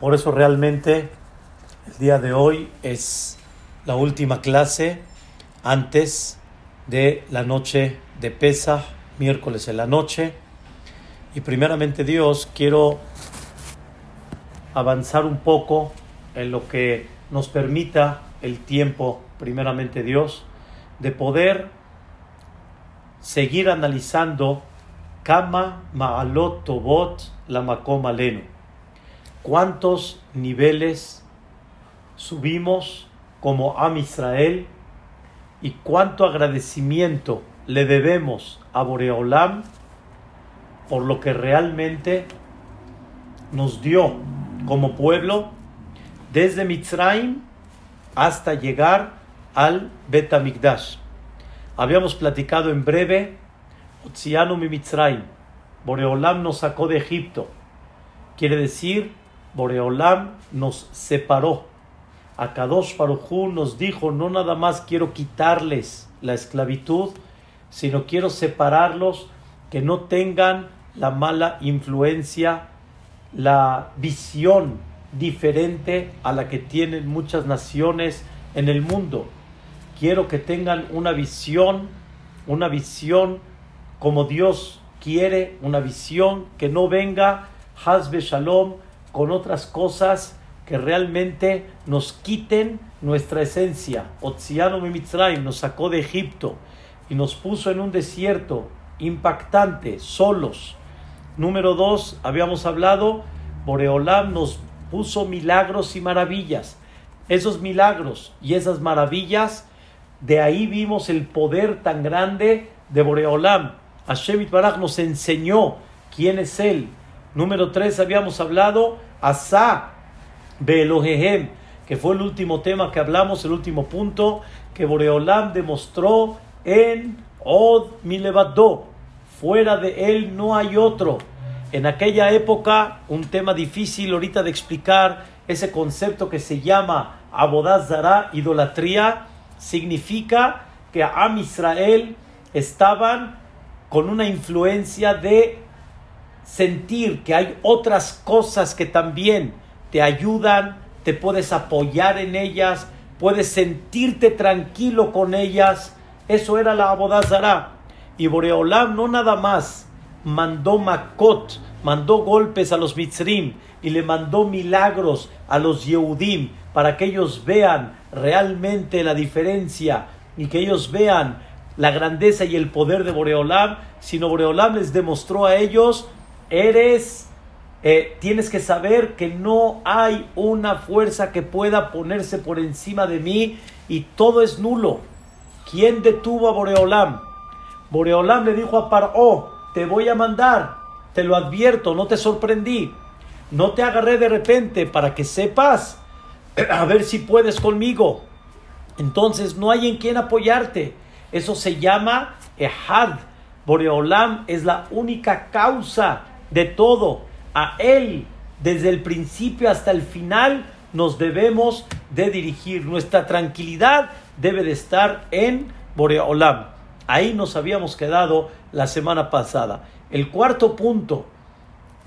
Por eso realmente el día de hoy es la última clase antes de la noche de Pesa, miércoles en la noche. Y primeramente Dios, quiero avanzar un poco en lo que nos permita el tiempo, primeramente Dios, de poder seguir analizando Kama Ma'alot Tobot la Makom Alenu. ¿Cuántos niveles subimos como Am Israel y cuánto agradecimiento le debemos a Boreolam por lo que realmente nos dio como pueblo desde Mitzrayim hasta llegar al Betamigdash. Habíamos platicado en breve, Otzianu mi Mitzrayim, Boreolam nos sacó de Egipto. Quiere decir, Boreolam nos separó. Akadosh Barujú nos dijo, no nada más quiero quitarles la esclavitud, sino quiero separarlos, que no tengan la mala influencia, la visión diferente a la que tienen muchas naciones en el mundo. Quiero que tengan una visión, una visión como Dios quiere, una visión que no venga Hazbe Shalom con otras cosas que realmente nos quiten nuestra esencia. Otziano Mitzrayim nos sacó de Egipto y nos puso en un desierto impactante, solos. Número dos, habíamos hablado, Boreolam nos puso milagros y maravillas. Esos milagros y esas maravillas, de ahí vimos el poder tan grande de Boreolam. Hashem Baraj nos enseñó quién es Él. Número tres, habíamos hablado, Asa Beelohehem, que fue el último tema que hablamos, el último punto, que Boreolam demostró en Od Milevadó. Fuera de Él no hay otro. En aquella época, un tema difícil ahorita de explicar, ese concepto que se llama Abodazara, idolatría, significa que Am Israel estaban con una influencia de sentir que hay otras cosas que también te ayudan, te puedes apoyar en ellas, puedes sentirte tranquilo con ellas. Eso era la Abodazara. Y Boreolam no nada más mandó Makot, mandó golpes a los Mitzrim y le mandó milagros a los Yehudim para que ellos vean realmente la diferencia y que ellos vean la grandeza y el poder de Boreolam, sino Boreolam les demostró a ellos, eres, eh, tienes que saber que no hay una fuerza que pueda ponerse por encima de mí y todo es nulo. ¿Quién detuvo a Boreolam? Boreolam le dijo a Paró, te voy a mandar, te lo advierto, no te sorprendí, no te agarré de repente para que sepas a ver si puedes conmigo. Entonces no hay en quien apoyarte. Eso se llama Ehad. Boreolam es la única causa de todo. A Él, desde el principio hasta el final, nos debemos de dirigir. Nuestra tranquilidad debe de estar en Boreolam. Ahí nos habíamos quedado la semana pasada. El cuarto punto,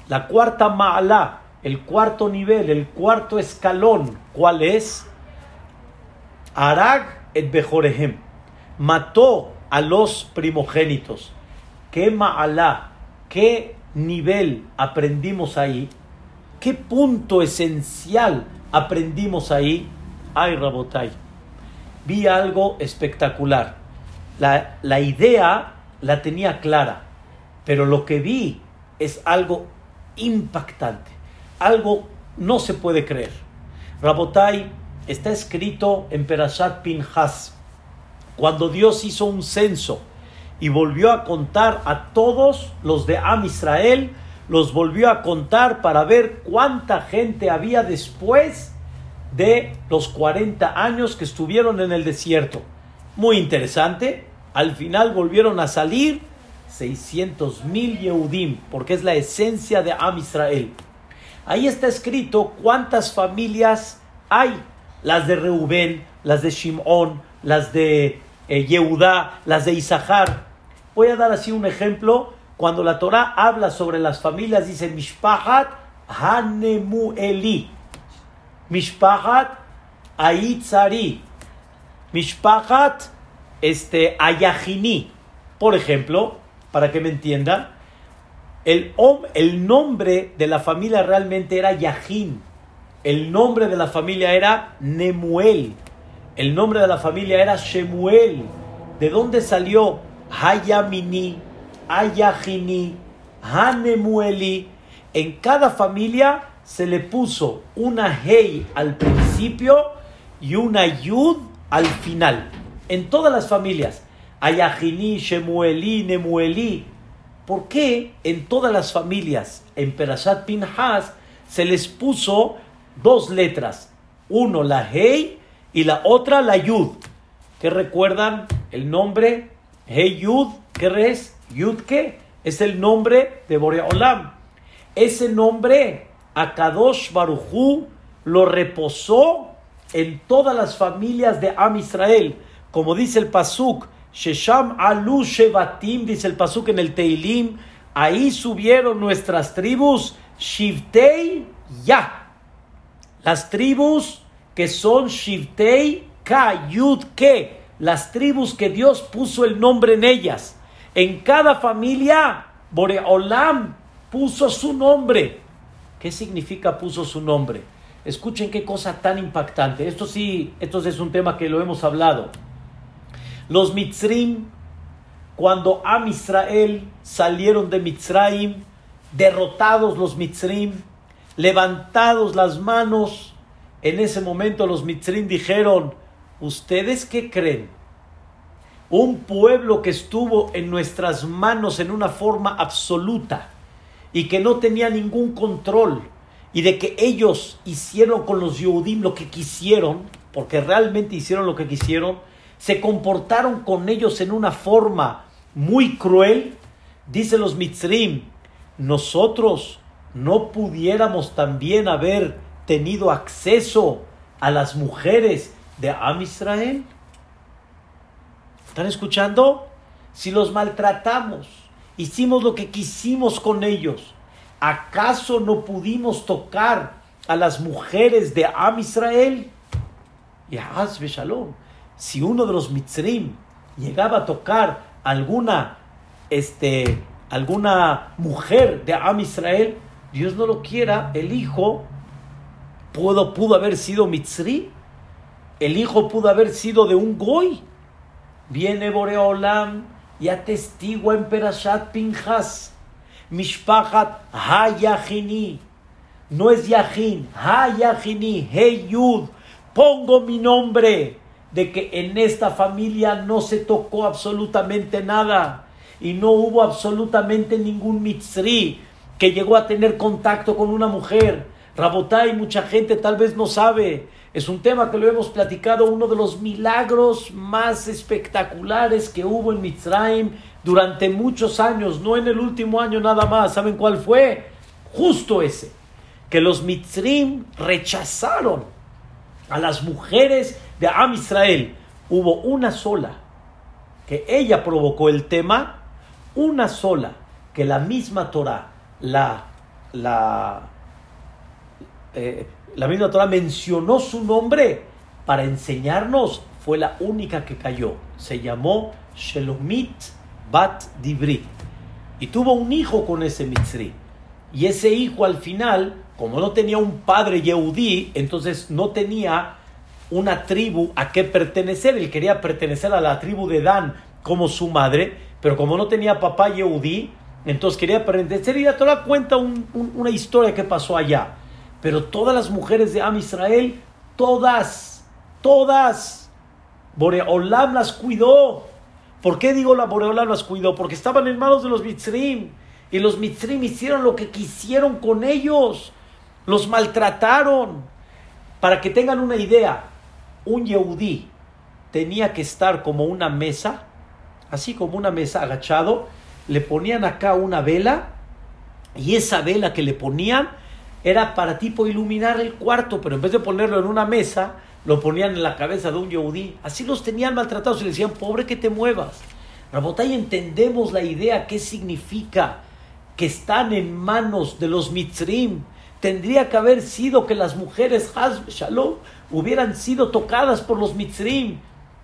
la cuarta ma'ala, el cuarto nivel, el cuarto escalón, ¿cuál es? Arag et Bejorehem. Mató a los primogénitos. ¿Qué ma'ala? ¿Qué nivel aprendimos ahí? ¿Qué punto esencial aprendimos ahí? Ay, Rabotai. Vi algo espectacular. La, la idea la tenía clara, pero lo que vi es algo impactante, algo no se puede creer. Rabotai está escrito en Perashat Pinhas, cuando Dios hizo un censo y volvió a contar a todos los de Am Israel, los volvió a contar para ver cuánta gente había después de los 40 años que estuvieron en el desierto. Muy interesante, al final volvieron a salir 600 mil Yehudim, porque es la esencia de Am Israel. Ahí está escrito cuántas familias hay, las de Reubén, las de Shimón, las de eh, las de Isahar. Voy a dar así un ejemplo. Cuando la Torah habla sobre las familias, dice Mishpahat Hanemueli. Mishpahat Aitzari, Mishpahat este, Ayahini. Por ejemplo, para que me entiendan, el, el nombre de la familia realmente era Yahin. El nombre de la familia era Nemuel. El nombre de la familia era Shemuel. ¿De dónde salió Hayamini, Ayahini, Hanemueli? En cada familia se le puso una Hei al principio y una Yud al final. En todas las familias. Ayahini, Shemueli, Nemueli. ¿Por qué en todas las familias, en Perashat Pinhas, se les puso dos letras? Uno la Hei y la otra la Yud. ¿Qué recuerdan el nombre? Hey Yud, ¿qué es? Yud? Es el nombre de Boreolam. Ese nombre, Akadosh Baruchu, lo reposó en todas las familias de Am Israel. Como dice el Pasuk, Shesham Alu Shevatim, dice el Pasuk en el Teilim, ahí subieron nuestras tribus, Shivtei Ya. Las tribus que son Shivtei Ka Yud Ke, las tribus que Dios puso el nombre en ellas. En cada familia, Boreolam puso su nombre. ¿Qué significa puso su nombre? Escuchen qué cosa tan impactante. Esto sí, esto es un tema que lo hemos hablado. Los Mitzrim, cuando Am Israel salieron de Mitzraim, derrotados los Mitzrim, levantados las manos, en ese momento los Mitzrim dijeron, ¿ustedes qué creen? Un pueblo que estuvo en nuestras manos en una forma absoluta y que no tenía ningún control y de que ellos hicieron con los Yehudim lo que quisieron, porque realmente hicieron lo que quisieron, se comportaron con ellos en una forma muy cruel, dice los Mitzrim, nosotros no pudiéramos también haber tenido acceso a las mujeres de Am Israel. ¿Están escuchando? Si los maltratamos, hicimos lo que quisimos con ellos, ¿acaso no pudimos tocar a las mujeres de Am Israel? Y Shalom si uno de los mitzrim llegaba a tocar alguna, este, alguna mujer de Am Israel, Dios no lo quiera, el hijo pudo, pudo haber sido mitzri, el hijo pudo haber sido de un goy. Viene Boreolam y atestigua en Perashat Pinjas, Mishpachat Hayahini, no es Yahin, Hayahini, Hey Yud, pongo mi nombre de que en esta familia no se tocó absolutamente nada y no hubo absolutamente ningún mitzri que llegó a tener contacto con una mujer. Rabotai, mucha gente tal vez no sabe. Es un tema que lo hemos platicado, uno de los milagros más espectaculares que hubo en Mitzrayim durante muchos años, no en el último año nada más. ¿Saben cuál fue? Justo ese, que los Mitzrim rechazaron a las mujeres de Am Israel hubo una sola que ella provocó el tema, una sola que la misma Torah, la, la, eh, la misma Torah mencionó su nombre para enseñarnos, fue la única que cayó. Se llamó Shelomit Bat Dibri. Y tuvo un hijo con ese Mitzri. Y ese hijo al final, como no tenía un padre Yehudí, entonces no tenía una tribu a qué pertenecer. Él quería pertenecer a la tribu de Dan como su madre, pero como no tenía papá Yehudí, entonces quería pertenecer. Y la Torah cuenta una historia que pasó allá. Pero todas las mujeres de Am Israel, todas, todas, Boreolam las cuidó. ¿Por qué digo la Boreolam las cuidó? Porque estaban en manos de los Mitzrim. Y los Mitzrim hicieron lo que quisieron con ellos. Los maltrataron. Para que tengan una idea, un Yehudí tenía que estar como una mesa, así como una mesa agachado, le ponían acá una vela y esa vela que le ponían era para tipo iluminar el cuarto, pero en vez de ponerlo en una mesa, lo ponían en la cabeza de un Yehudí. Así los tenían maltratados y le decían, pobre que te muevas. Rabotay, entendemos la idea, qué significa que están en manos de los mitzrim, Tendría que haber sido que las mujeres Haz Shalom hubieran sido tocadas por los mitzrim.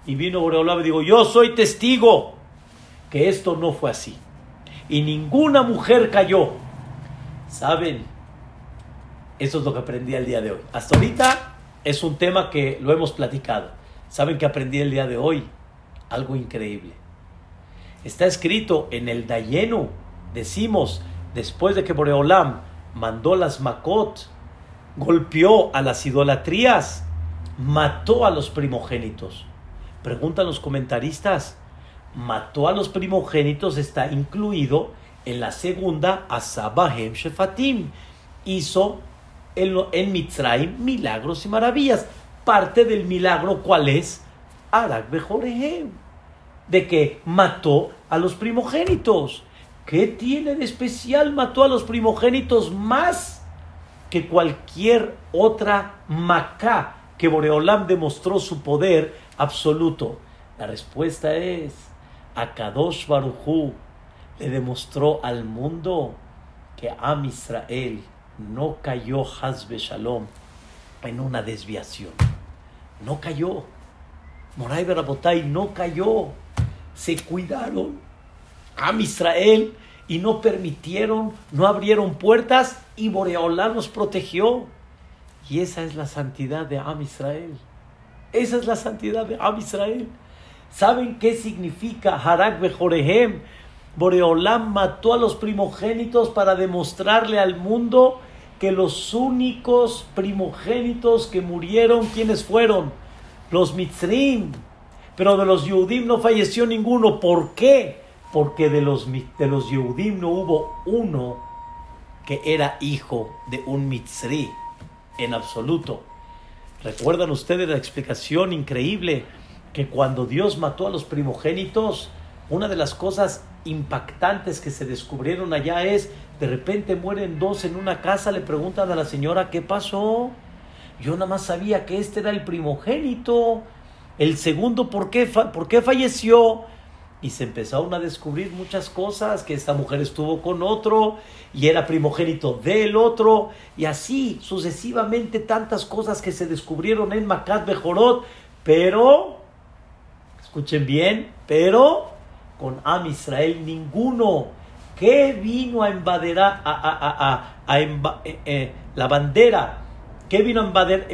Y vino Boreolam y digo, yo soy testigo que esto no fue así. Y ninguna mujer cayó. ¿Saben? Eso es lo que aprendí el día de hoy. Hasta ahorita es un tema que lo hemos platicado. ¿Saben que aprendí el día de hoy? Algo increíble. Está escrito en el Dayenu, decimos, después de que Boreolam mandó las Makot, golpeó a las idolatrías, mató a los primogénitos. Preguntan los comentaristas, mató a los primogénitos está incluido en la segunda Asabahem Shefatim. Hizo en, en Mitzrayim milagros y maravillas. Parte del milagro, ¿cuál es? Arak Bejorehem. De que mató a los primogénitos. ¿Qué tiene de especial? Mató a los primogénitos más que cualquier otra Macá que Boreolam demostró su poder absoluto. La respuesta es, Akadosh Baruchu le demostró al mundo que Am Israel no cayó Hazbe Shalom en una desviación. No cayó. Moray Barabotay no cayó. Se cuidaron Am Israel y no permitieron, no abrieron puertas y Boreolá nos protegió. Y esa es la santidad de Am Israel. Esa es la santidad de Am Israel. ¿Saben qué significa Harak Bejorehem? Boreolam mató a los primogénitos para demostrarle al mundo que los únicos primogénitos que murieron, ¿quiénes fueron? Los Mitzrim. Pero de los Yehudim no falleció ninguno. ¿Por qué? porque de los, de los Yehudim no hubo uno que era hijo de un Mitzri en absoluto. ¿Recuerdan ustedes la explicación increíble que cuando Dios mató a los primogénitos, una de las cosas impactantes que se descubrieron allá es, de repente mueren dos en una casa, le preguntan a la señora, ¿qué pasó? Yo nada más sabía que este era el primogénito. El segundo, ¿por qué, por qué falleció? y se empezaron a descubrir muchas cosas, que esta mujer estuvo con otro y era primogénito del otro, y así sucesivamente tantas cosas que se descubrieron en Macat Bejorot, pero, escuchen bien, pero con Am Israel ninguno que vino a invadir a, a, a, eh, eh, la bandera, que vino a invadir,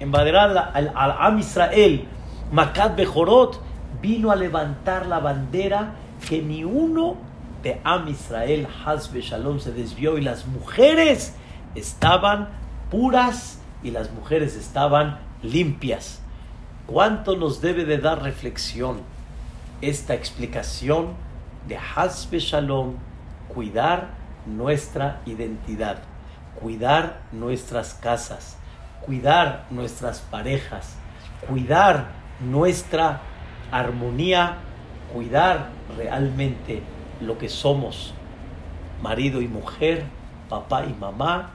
invadir al Am Israel, Macat Bejorot, vino a levantar la bandera que ni uno de Am Israel, Hasbe Shalom, se desvió y las mujeres estaban puras y las mujeres estaban limpias. ¿Cuánto nos debe de dar reflexión esta explicación de Hasbe Shalom, cuidar nuestra identidad, cuidar nuestras casas, cuidar nuestras parejas, cuidar nuestra armonía, cuidar realmente lo que somos, marido y mujer, papá y mamá,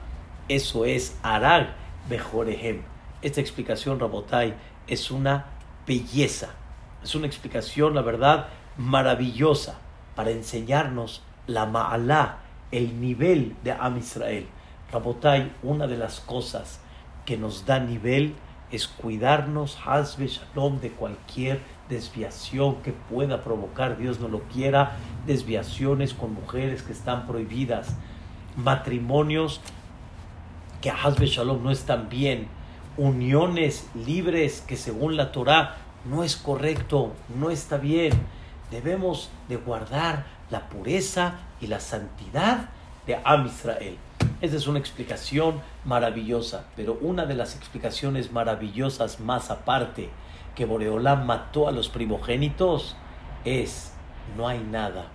eso es Arag Bejorehem. Esta explicación, Rabotai, es una belleza, es una explicación, la verdad, maravillosa para enseñarnos la Ma'alá, el nivel de Am Israel. Rabotai, una de las cosas que nos da nivel es cuidarnos, Hazbe Shalom, de cualquier desviación que pueda provocar, Dios no lo quiera, desviaciones con mujeres que están prohibidas, matrimonios que Hazbe Shalom no están bien, uniones libres que según la Torah no es correcto, no está bien. Debemos de guardar la pureza y la santidad de Am Israel. Esa es una explicación maravillosa, pero una de las explicaciones maravillosas más aparte que Boreolam mató a los primogénitos es no hay nada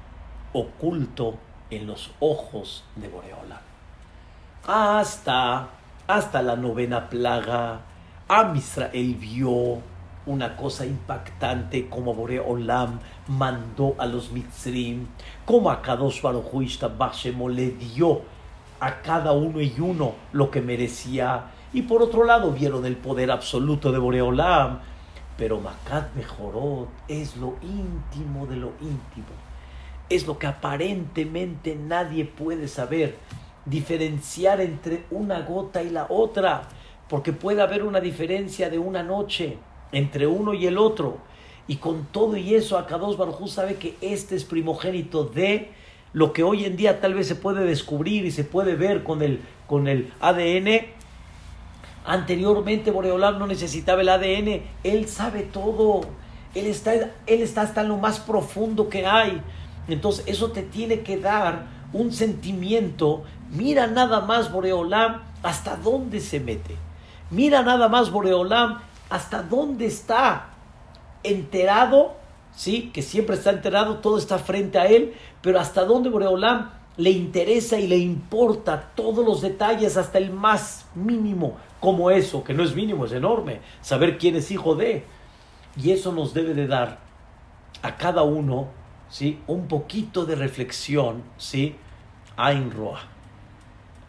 oculto en los ojos de Boreolam. Hasta, hasta la novena plaga, Am Israel vio una cosa impactante como Boreolam mandó a los Mitzrim, como a Kadosh Baruch le dio a cada uno y uno lo que merecía. Y por otro lado vieron el poder absoluto de Boreolam, pero Makat Mejorot es lo íntimo de lo íntimo. Es lo que aparentemente nadie puede saber. diferenciar entre una gota y la otra, porque puede haber una diferencia de una noche entre uno y el otro. Y con todo y eso, Akados Baruj sabe que este es primogénito de lo que hoy en día tal vez se puede descubrir y se puede ver con el, con el ADN. Anteriormente Boreolam no necesitaba el ADN, él sabe todo, él está, él está hasta en lo más profundo que hay. Entonces eso te tiene que dar un sentimiento. Mira nada más Boreolam hasta dónde se mete. Mira nada más Boreolam hasta dónde está enterado, ¿sí? Que siempre está enterado, todo está frente a él, pero hasta dónde Boreolam le interesa y le importa todos los detalles, hasta el más mínimo, como eso, que no es mínimo, es enorme, saber quién es hijo de. Y eso nos debe de dar a cada uno, ¿sí? Un poquito de reflexión, ¿sí? Ain Roa.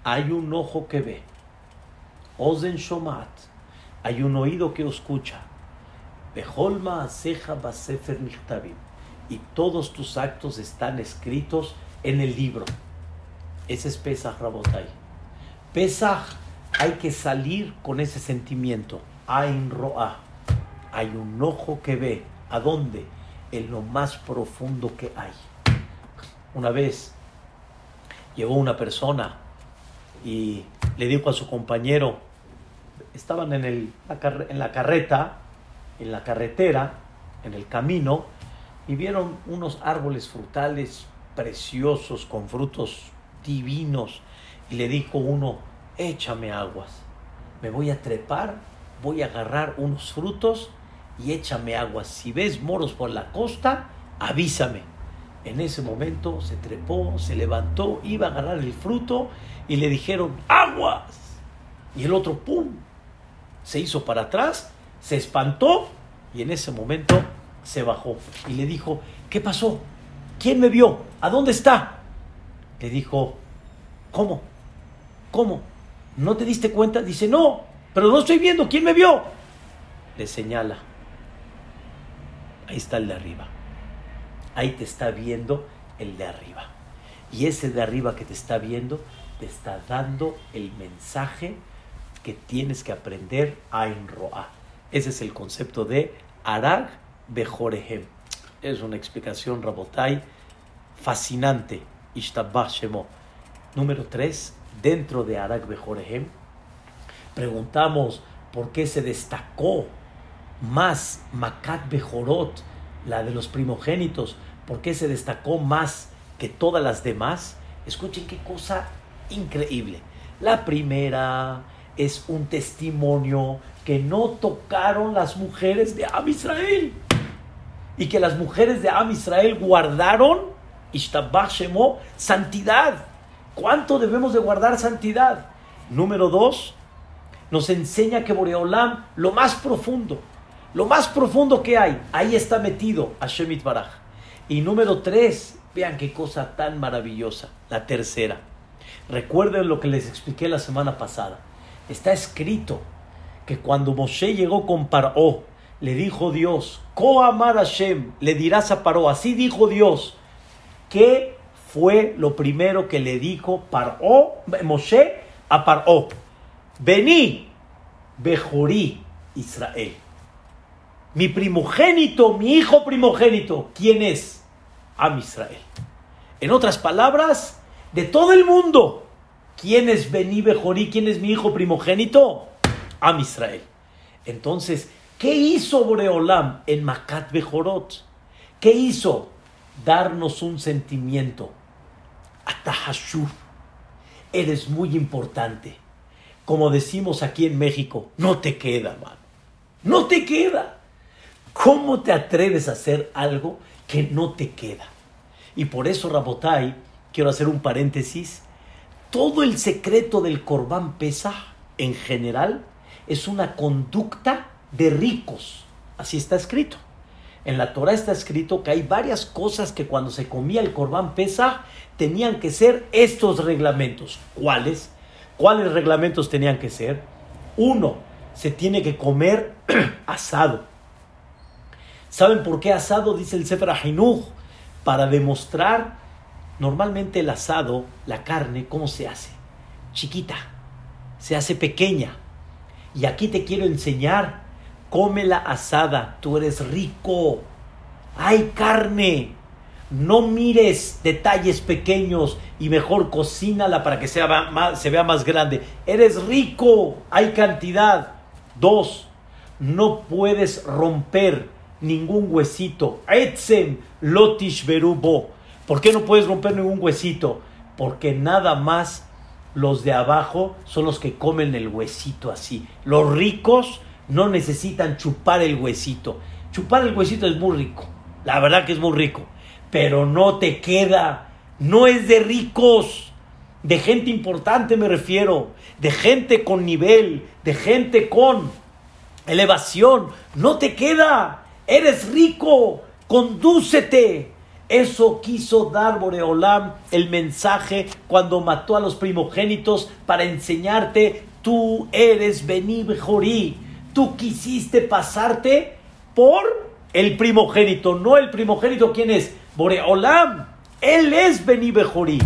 Hay un ojo que ve. Ozen Shomat. Hay un oído que escucha. Beholma Aseja Basefer Y todos tus actos están escritos en el libro. Ese es Pesach Rabotai. Pesach hay que salir con ese sentimiento. Ain Roa. Hay un ojo que ve. ¿A dónde? En lo más profundo que hay. Una vez llegó una persona y le dijo a su compañero, estaban en, el, en la carreta, en la carretera, en el camino, y vieron unos árboles frutales preciosos, con frutos divinos, y le dijo uno, échame aguas, me voy a trepar, voy a agarrar unos frutos y échame aguas. Si ves moros por la costa, avísame. En ese momento se trepó, se levantó, iba a agarrar el fruto y le dijeron, aguas. Y el otro, ¡pum!, se hizo para atrás, se espantó y en ese momento se bajó y le dijo, ¿qué pasó? ¿Quién me vio? ¿A dónde está? Le dijo, ¿cómo? ¿Cómo? ¿No te diste cuenta? Dice, no, pero no estoy viendo, ¿quién me vio? Le señala, ahí está el de arriba, ahí te está viendo el de arriba. Y ese de arriba que te está viendo te está dando el mensaje que tienes que aprender a enroar. Ese es el concepto de Arag Bejorehem. Es una explicación, Rabotai, fascinante. Ishtabah Shemo. Número 3, dentro de Arag Bejorehem, preguntamos por qué se destacó más Makat Bejorot, la de los primogénitos, por qué se destacó más que todas las demás. Escuchen qué cosa increíble. La primera es un testimonio que no tocaron las mujeres de Am Israel y que las mujeres de Am Israel guardaron Shemo, santidad. ¿Cuánto debemos de guardar santidad? Número dos, nos enseña que Boreolam, lo más profundo, lo más profundo que hay, ahí está metido Hashem Baraj. Y número tres, vean qué cosa tan maravillosa, la tercera. Recuerden lo que les expliqué la semana pasada está escrito que cuando Moshe llegó con Paró, le dijo Dios, Koamar Hashem, le dirás a Paró, así dijo Dios, ¿qué fue lo primero que le dijo Paró, Moshe a Paró? Vení, Bejorí, Israel. Mi primogénito, mi hijo primogénito, ¿quién es? Am Israel. En otras palabras, de todo el mundo, ¿Quién es Bení Bejorí? ¿Quién es mi hijo primogénito? Am Israel. Entonces, ¿qué hizo Boreolam en Makat Bejorot? ¿Qué hizo? Darnos un sentimiento. Atahashur. Eres muy importante. Como decimos aquí en México, no te queda, man. No te queda. ¿Cómo te atreves a hacer algo que no te queda? Y por eso, Rabotai, quiero hacer un paréntesis todo el secreto del Corbán Pesa, en general, es una conducta de ricos. Así está escrito. En la Torah está escrito que hay varias cosas que cuando se comía el Corbán Pesa tenían que ser estos reglamentos. ¿Cuáles? ¿Cuáles reglamentos tenían que ser? Uno, se tiene que comer asado. ¿Saben por qué asado? Dice el Sefer Ahinuch, para demostrar Normalmente el asado, la carne, ¿cómo se hace? chiquita, se hace pequeña. Y aquí te quiero enseñar, cómela asada, tú eres rico, hay carne. No mires detalles pequeños y mejor cocínala para que sea más, se vea más grande. Eres rico, hay cantidad. Dos, no puedes romper ningún huesito. Etzem lotish berubo. ¿Por qué no puedes romper ningún huesito? Porque nada más los de abajo son los que comen el huesito así. Los ricos no necesitan chupar el huesito. Chupar el huesito es muy rico. La verdad que es muy rico. Pero no te queda. No es de ricos. De gente importante me refiero. De gente con nivel. De gente con elevación. No te queda. Eres rico. Condúcete. Eso quiso dar Boreolam el mensaje cuando mató a los primogénitos para enseñarte, tú eres Bení Bejorí. Tú quisiste pasarte por el primogénito, no el primogénito, ¿quién es? Boreolam. Él es Beni Bejorí.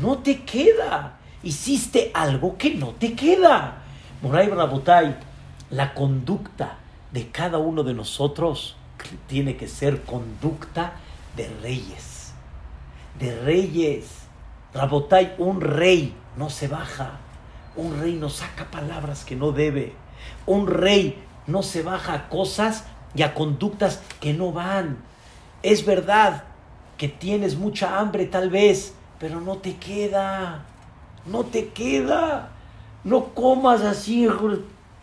No te queda. Hiciste algo que no te queda. Moray Rabotay, la conducta de cada uno de nosotros tiene que ser conducta de reyes. De reyes. Rabotay, un rey no se baja. Un rey no saca palabras que no debe. Un rey no se baja a cosas y a conductas que no van. Es verdad que tienes mucha hambre tal vez, pero no te queda, no te queda. No comas así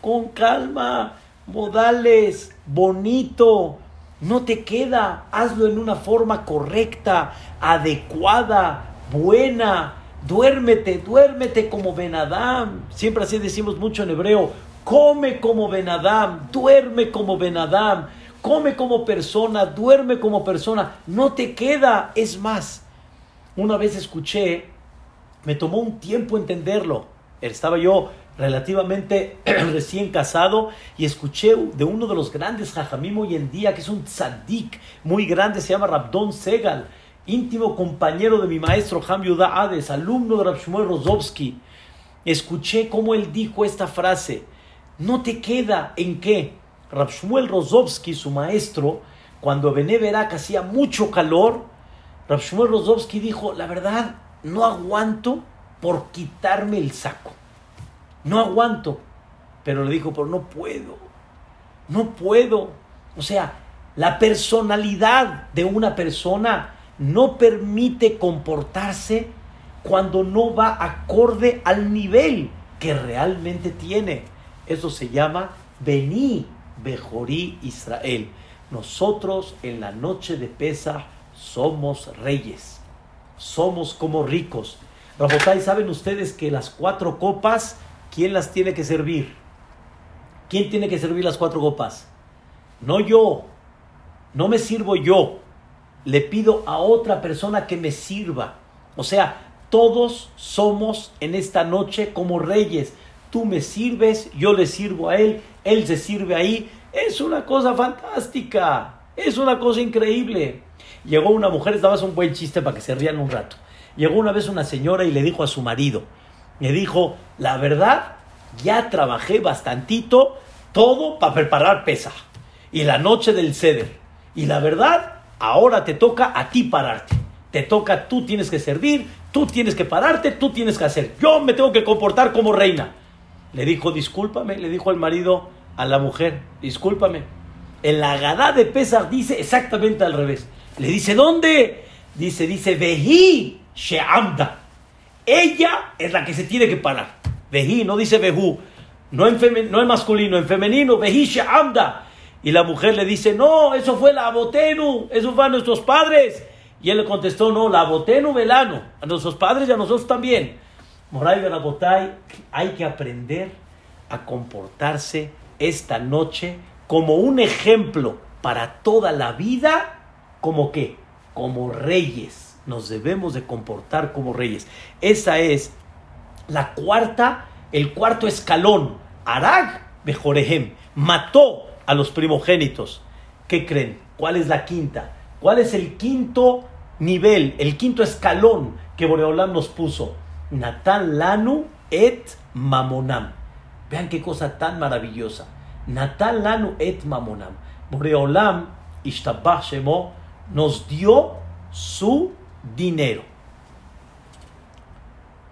con calma, modales, bonito. No te queda, hazlo en una forma correcta, adecuada, buena. Duérmete, duérmete como Benadam. Siempre así decimos mucho en hebreo come como Benadam, duerme como Benadam, come como persona, duerme como persona, no te queda, es más. Una vez escuché, me tomó un tiempo entenderlo, estaba yo relativamente recién casado y escuché de uno de los grandes jajamim hoy en día, que es un tzadik muy grande, se llama Rabdon Segal, íntimo compañero de mi maestro Ham Yuda Ades, alumno de Rab Shmuel Rozovsky. Escuché cómo él dijo esta frase, no te queda en qué. Rabshmuel Rozovsky, su maestro, cuando Bené Berak hacía mucho calor, Rabshmuel Rozovsky dijo, la verdad, no aguanto por quitarme el saco. No aguanto. Pero le dijo, pero no puedo. No puedo. O sea, la personalidad de una persona no permite comportarse cuando no va acorde al nivel que realmente tiene. Eso se llama Vení Bejorí Israel. Nosotros en la noche de Pesa somos reyes. Somos como ricos. Rabotay, ¿saben ustedes que las cuatro copas, ¿quién las tiene que servir? ¿Quién tiene que servir las cuatro copas? No yo. No me sirvo yo. Le pido a otra persona que me sirva. O sea, todos somos en esta noche como reyes tú me sirves, yo le sirvo a él, él se sirve ahí. Es una cosa fantástica, es una cosa increíble. Llegó una mujer, estaba un buen chiste para que se rían un rato. Llegó una vez una señora y le dijo a su marido, le dijo, la verdad, ya trabajé bastantito todo para preparar pesa y la noche del ceder. Y la verdad, ahora te toca a ti pararte. Te toca, tú tienes que servir, tú tienes que pararte, tú tienes que hacer. Yo me tengo que comportar como reina. Le dijo, discúlpame, le dijo al marido a la mujer, discúlpame. En la Gadá de Pesach dice exactamente al revés. Le dice, ¿dónde? Dice, dice, Vehi Sheamda. Ella es la que se tiene que parar. Vehi, no dice Vehu. No en, no en masculino, en femenino, Vehi Sheamda. Y la mujer le dice, no, eso fue la Abotenu, eso fue a nuestros padres. Y él le contestó, no, la Abotenu Velano, a nuestros padres y a nosotros también. Moray Barabotay, hay que aprender a comportarse esta noche como un ejemplo para toda la vida, como que, como reyes. Nos debemos de comportar como reyes. Esa es la cuarta, el cuarto escalón. Arag Bejorehem mató a los primogénitos. ¿Qué creen? ¿Cuál es la quinta? ¿Cuál es el quinto nivel, el quinto escalón que Boreolán nos puso? Natán Lanu et mamonam. Vean qué cosa tan maravillosa. Natal lanu et mamonam. Boreolam, Ishtabach Shemo, nos dio su dinero.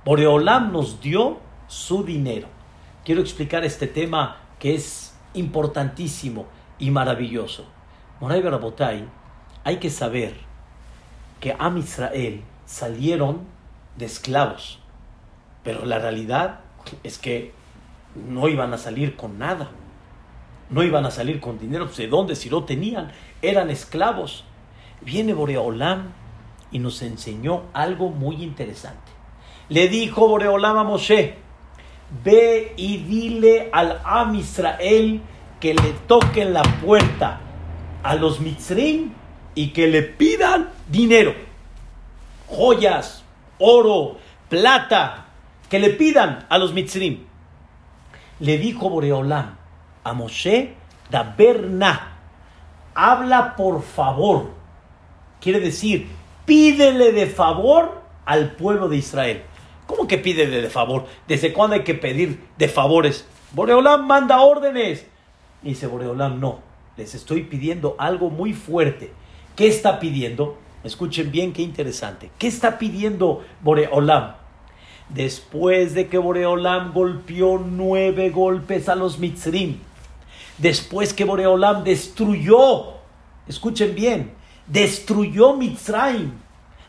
Boreolam nos dio su dinero. Quiero explicar este tema que es importantísimo y maravilloso. Moray Barabotay, hay que saber que Am Israel salieron de esclavos, pero la realidad es que no iban a salir con nada, no iban a salir con dinero, pues, ¿de dónde si lo tenían? Eran esclavos. Viene Boreolam y nos enseñó algo muy interesante. Le dijo Boreolam a Moshe, ve y dile al Am Israel que le toquen la puerta a los Mitzrim y que le pidan dinero, joyas, oro, plata, que le pidan a los Mitzrim. Le dijo Boreolam a Moshe, Daberna, habla por favor. Quiere decir, pídele de favor al pueblo de Israel. ¿Cómo que pídele de favor? ¿Desde cuándo hay que pedir de favores? Boreolam manda órdenes. Y dice Boreolam, no, les estoy pidiendo algo muy fuerte. ¿Qué está pidiendo? Escuchen bien qué interesante. ¿Qué está pidiendo Boreolam? Después de que Boreolam golpeó nueve golpes a los Mitzrim, después que Boreolam destruyó, escuchen bien, destruyó Mitzrayim,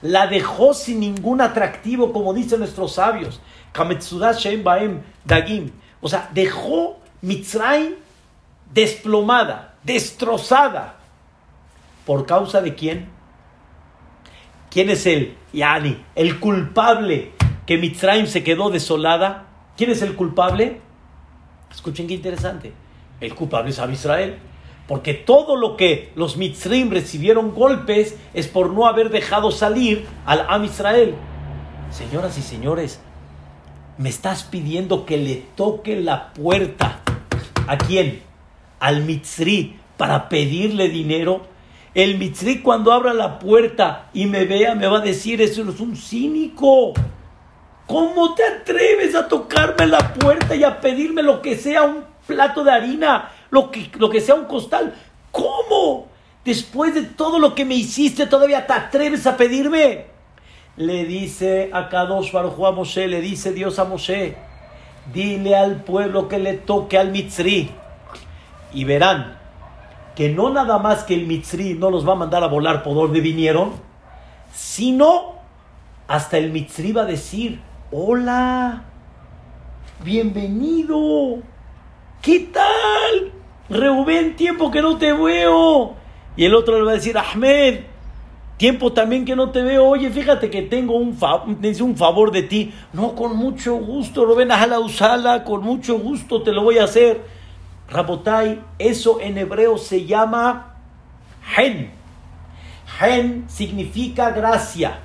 la dejó sin ningún atractivo, como dicen nuestros sabios, Dagim, o sea, dejó Mitzrayim desplomada, destrozada. ¿Por causa de quién? ¿Quién es el Yani, el culpable que Mitzrayim se quedó desolada? ¿Quién es el culpable? Escuchen qué interesante. El culpable es Ab Israel. Porque todo lo que los Mitzrayim recibieron golpes es por no haber dejado salir al Am Israel. Señoras y señores, me estás pidiendo que le toque la puerta. ¿A quién? al Mitzri para pedirle dinero, el Mitzri cuando abra la puerta y me vea me va a decir, eso es un cínico. ¿Cómo te atreves a tocarme la puerta y a pedirme lo que sea un plato de harina, lo que, lo que sea un costal? ¿Cómo? Después de todo lo que me hiciste, todavía te atreves a pedirme. Le dice a Kadosh Baruj a Moshe, le dice Dios a Moshe, dile al pueblo que le toque al Mitzri y verán que no nada más que el Mitzri no los va a mandar a volar por donde vinieron, sino hasta el Mitzri va a decir, hola, bienvenido, ¿qué tal? Reubén, tiempo que no te veo. Y el otro le va a decir, Ahmed, tiempo también que no te veo. Oye, fíjate que tengo un, un favor de ti. No, con mucho gusto, Rubén, a la usala, con mucho gusto te lo voy a hacer. Rabotai, eso en hebreo se llama Hen. Hen significa gracia.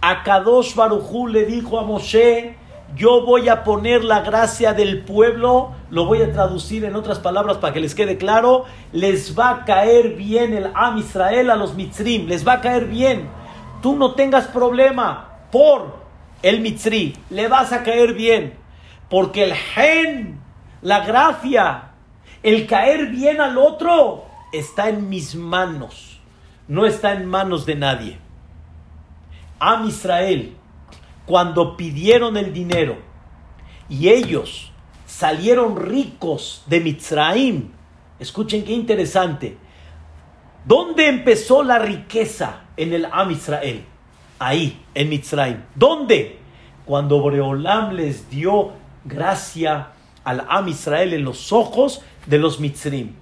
A Kadosh Barujú le dijo a Moshe, yo voy a poner la gracia del pueblo, lo voy a traducir en otras palabras para que les quede claro, les va a caer bien el Am Israel a los Mitzrim, les va a caer bien. Tú no tengas problema por el Mitzri, le vas a caer bien, porque el Gen, la gracia, el caer bien al otro está en mis manos, no está en manos de nadie. Am Israel, cuando pidieron el dinero y ellos salieron ricos de Mitzraim, escuchen qué interesante. ¿Dónde empezó la riqueza en el Am Israel? Ahí, en Mitzraim. ¿Dónde? Cuando Boreolam les dio gracia al Am Israel en los ojos de los Mitzrim.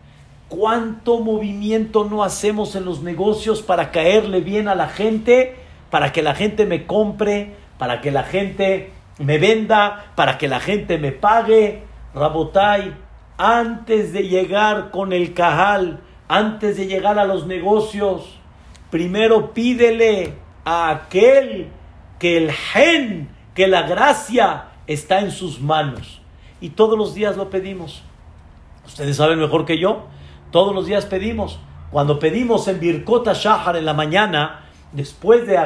¿Cuánto movimiento no hacemos en los negocios para caerle bien a la gente, para que la gente me compre, para que la gente me venda, para que la gente me pague? Rabotai, antes de llegar con el cajal, antes de llegar a los negocios, primero pídele a aquel que el gen, que la gracia está en sus manos. Y todos los días lo pedimos. Ustedes saben mejor que yo. Todos los días pedimos. Cuando pedimos en Birkota Shahar en la mañana, después de,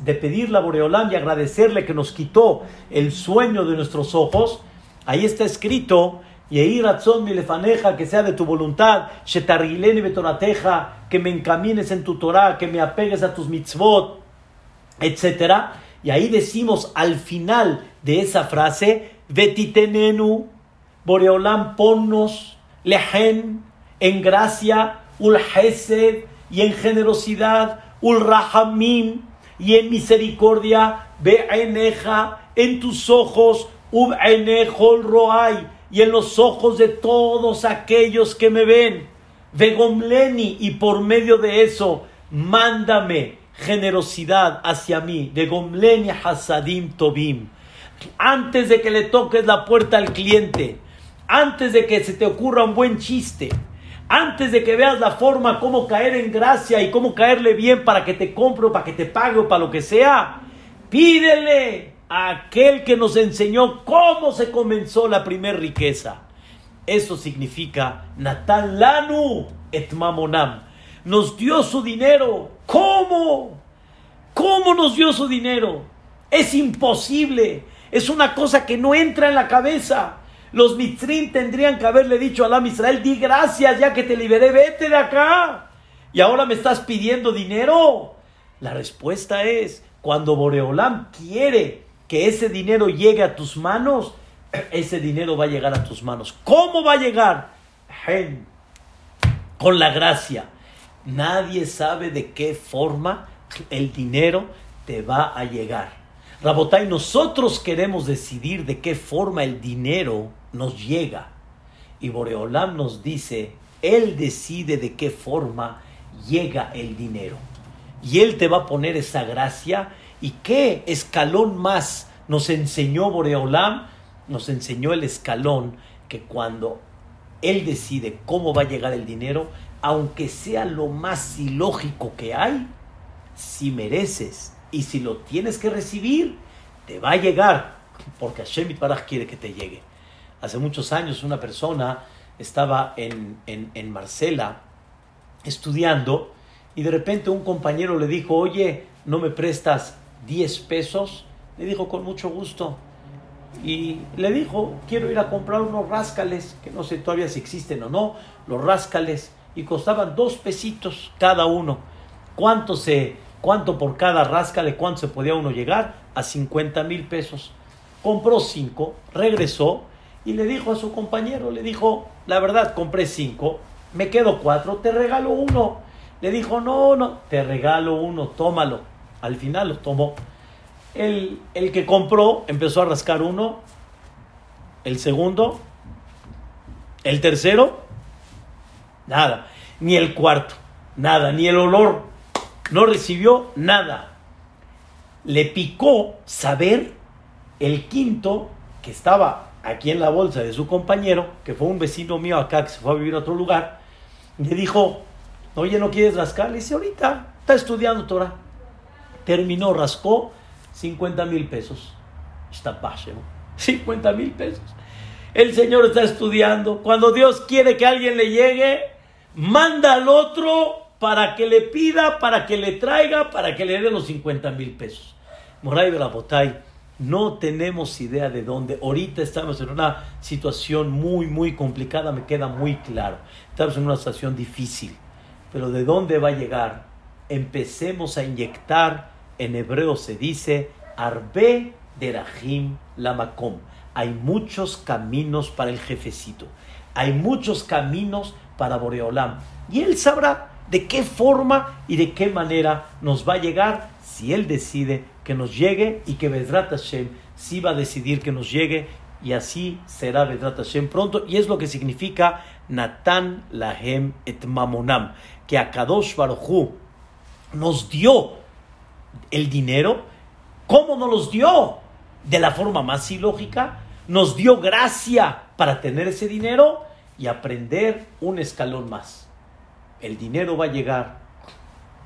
de pedirle a Boreolam y agradecerle que nos quitó el sueño de nuestros ojos, ahí está escrito, Yehi razón mi lefaneja, que sea de tu voluntad, que me encamines en tu Torah, que me apegues a tus mitzvot, etc. Y ahí decimos al final de esa frase, Vetitenenu, Boreolam, ponnos, lehen, en gracia, ul hesed, y en generosidad, ul rahamim, y en misericordia, eneja, en tus ojos, ub enejol roai, y en los ojos de todos aquellos que me ven. Vegomleni, y por medio de eso, mándame generosidad hacia mí. Vegomleni hasadim tobim. Antes de que le toques la puerta al cliente, antes de que se te ocurra un buen chiste, antes de que veas la forma, cómo caer en gracia y cómo caerle bien para que te compre o para que te pague o para lo que sea, pídele a aquel que nos enseñó cómo se comenzó la primer riqueza. Eso significa Natal Lanu et Mamonam. Nos dio su dinero. ¿Cómo? ¿Cómo nos dio su dinero? Es imposible. Es una cosa que no entra en la cabeza. Los mitzrim tendrían que haberle dicho a Alam Israel, di gracias ya que te liberé, vete de acá. Y ahora me estás pidiendo dinero. La respuesta es, cuando Boreolam quiere que ese dinero llegue a tus manos, ese dinero va a llegar a tus manos. ¿Cómo va a llegar? Con la gracia. Nadie sabe de qué forma el dinero te va a llegar. Rabotay, nosotros queremos decidir de qué forma el dinero nos llega. Y Boreolam nos dice, Él decide de qué forma llega el dinero. Y Él te va a poner esa gracia. ¿Y qué escalón más nos enseñó Boreolam? Nos enseñó el escalón que cuando Él decide cómo va a llegar el dinero, aunque sea lo más ilógico que hay, si mereces y si lo tienes que recibir, te va a llegar, porque Hashem Baraj quiere que te llegue. Hace muchos años una persona estaba en, en, en Marcela estudiando y de repente un compañero le dijo, oye, ¿no me prestas 10 pesos? Le dijo, con mucho gusto. Y le dijo, quiero ir a comprar unos rascales, que no sé todavía si existen o no, los rascales, y costaban dos pesitos cada uno. ¿Cuánto se, ¿Cuánto por cada rascale? ¿Cuánto se podía uno llegar? A 50 mil pesos. Compró cinco, regresó y le dijo a su compañero, le dijo, la verdad, compré cinco, me quedo cuatro, te regalo uno. Le dijo, no, no, te regalo uno, tómalo. Al final lo tomó. El, el que compró empezó a rascar uno, el segundo, el tercero, nada, ni el cuarto, nada, ni el olor no recibió nada. Le picó saber el quinto que estaba aquí en la bolsa de su compañero, que fue un vecino mío acá que se fue a vivir a otro lugar, le dijo, oye, ¿no quieres rascar? Le dice, ahorita, está estudiando Torah. Terminó, rascó 50 mil pesos. Está pache, 50 mil pesos. El Señor está estudiando. Cuando Dios quiere que alguien le llegue, manda al otro para que le pida, para que le traiga, para que le dé los 50 mil pesos. Moray Botay, no tenemos idea de dónde. Ahorita estamos en una situación muy, muy complicada, me queda muy claro. Estamos en una situación difícil. Pero ¿de dónde va a llegar? Empecemos a inyectar, en hebreo se dice, Arbe derahim lamakom. Hay muchos caminos para el jefecito. Hay muchos caminos para Boreolam. Y él sabrá de qué forma y de qué manera nos va a llegar si Él decide que nos llegue y que Vedrat Hashem sí va a decidir que nos llegue y así será Vedrat Hashem pronto y es lo que significa Natan Lahem et Mamonam que Akadosh Baruchu nos dio el dinero ¿cómo nos los dio? de la forma más ilógica nos dio gracia para tener ese dinero y aprender un escalón más el dinero va a llegar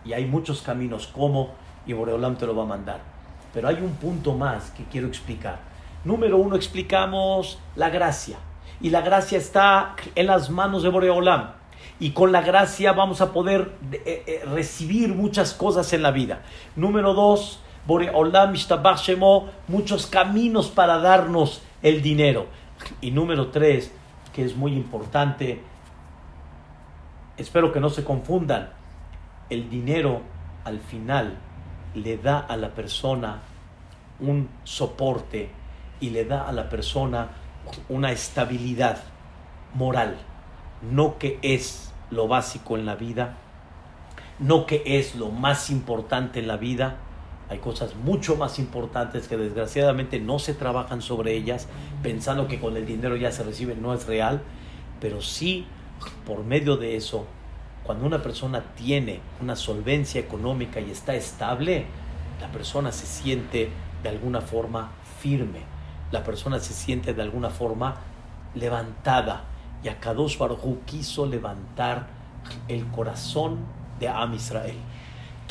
y hay muchos caminos como y Boreolam te lo va a mandar. Pero hay un punto más que quiero explicar. Número uno, explicamos la gracia. Y la gracia está en las manos de Boreolam. Y con la gracia vamos a poder eh, eh, recibir muchas cosas en la vida. Número dos, Boreolam Shemo, muchos caminos para darnos el dinero. Y número tres, que es muy importante, espero que no se confundan, el dinero al final le da a la persona un soporte y le da a la persona una estabilidad moral, no que es lo básico en la vida, no que es lo más importante en la vida, hay cosas mucho más importantes que desgraciadamente no se trabajan sobre ellas, pensando que con el dinero ya se recibe, no es real, pero sí por medio de eso, cuando una persona tiene una solvencia económica y está estable, la persona se siente de alguna forma firme, la persona se siente de alguna forma levantada. Y Akadosh Baruj quiso levantar el corazón de Am Israel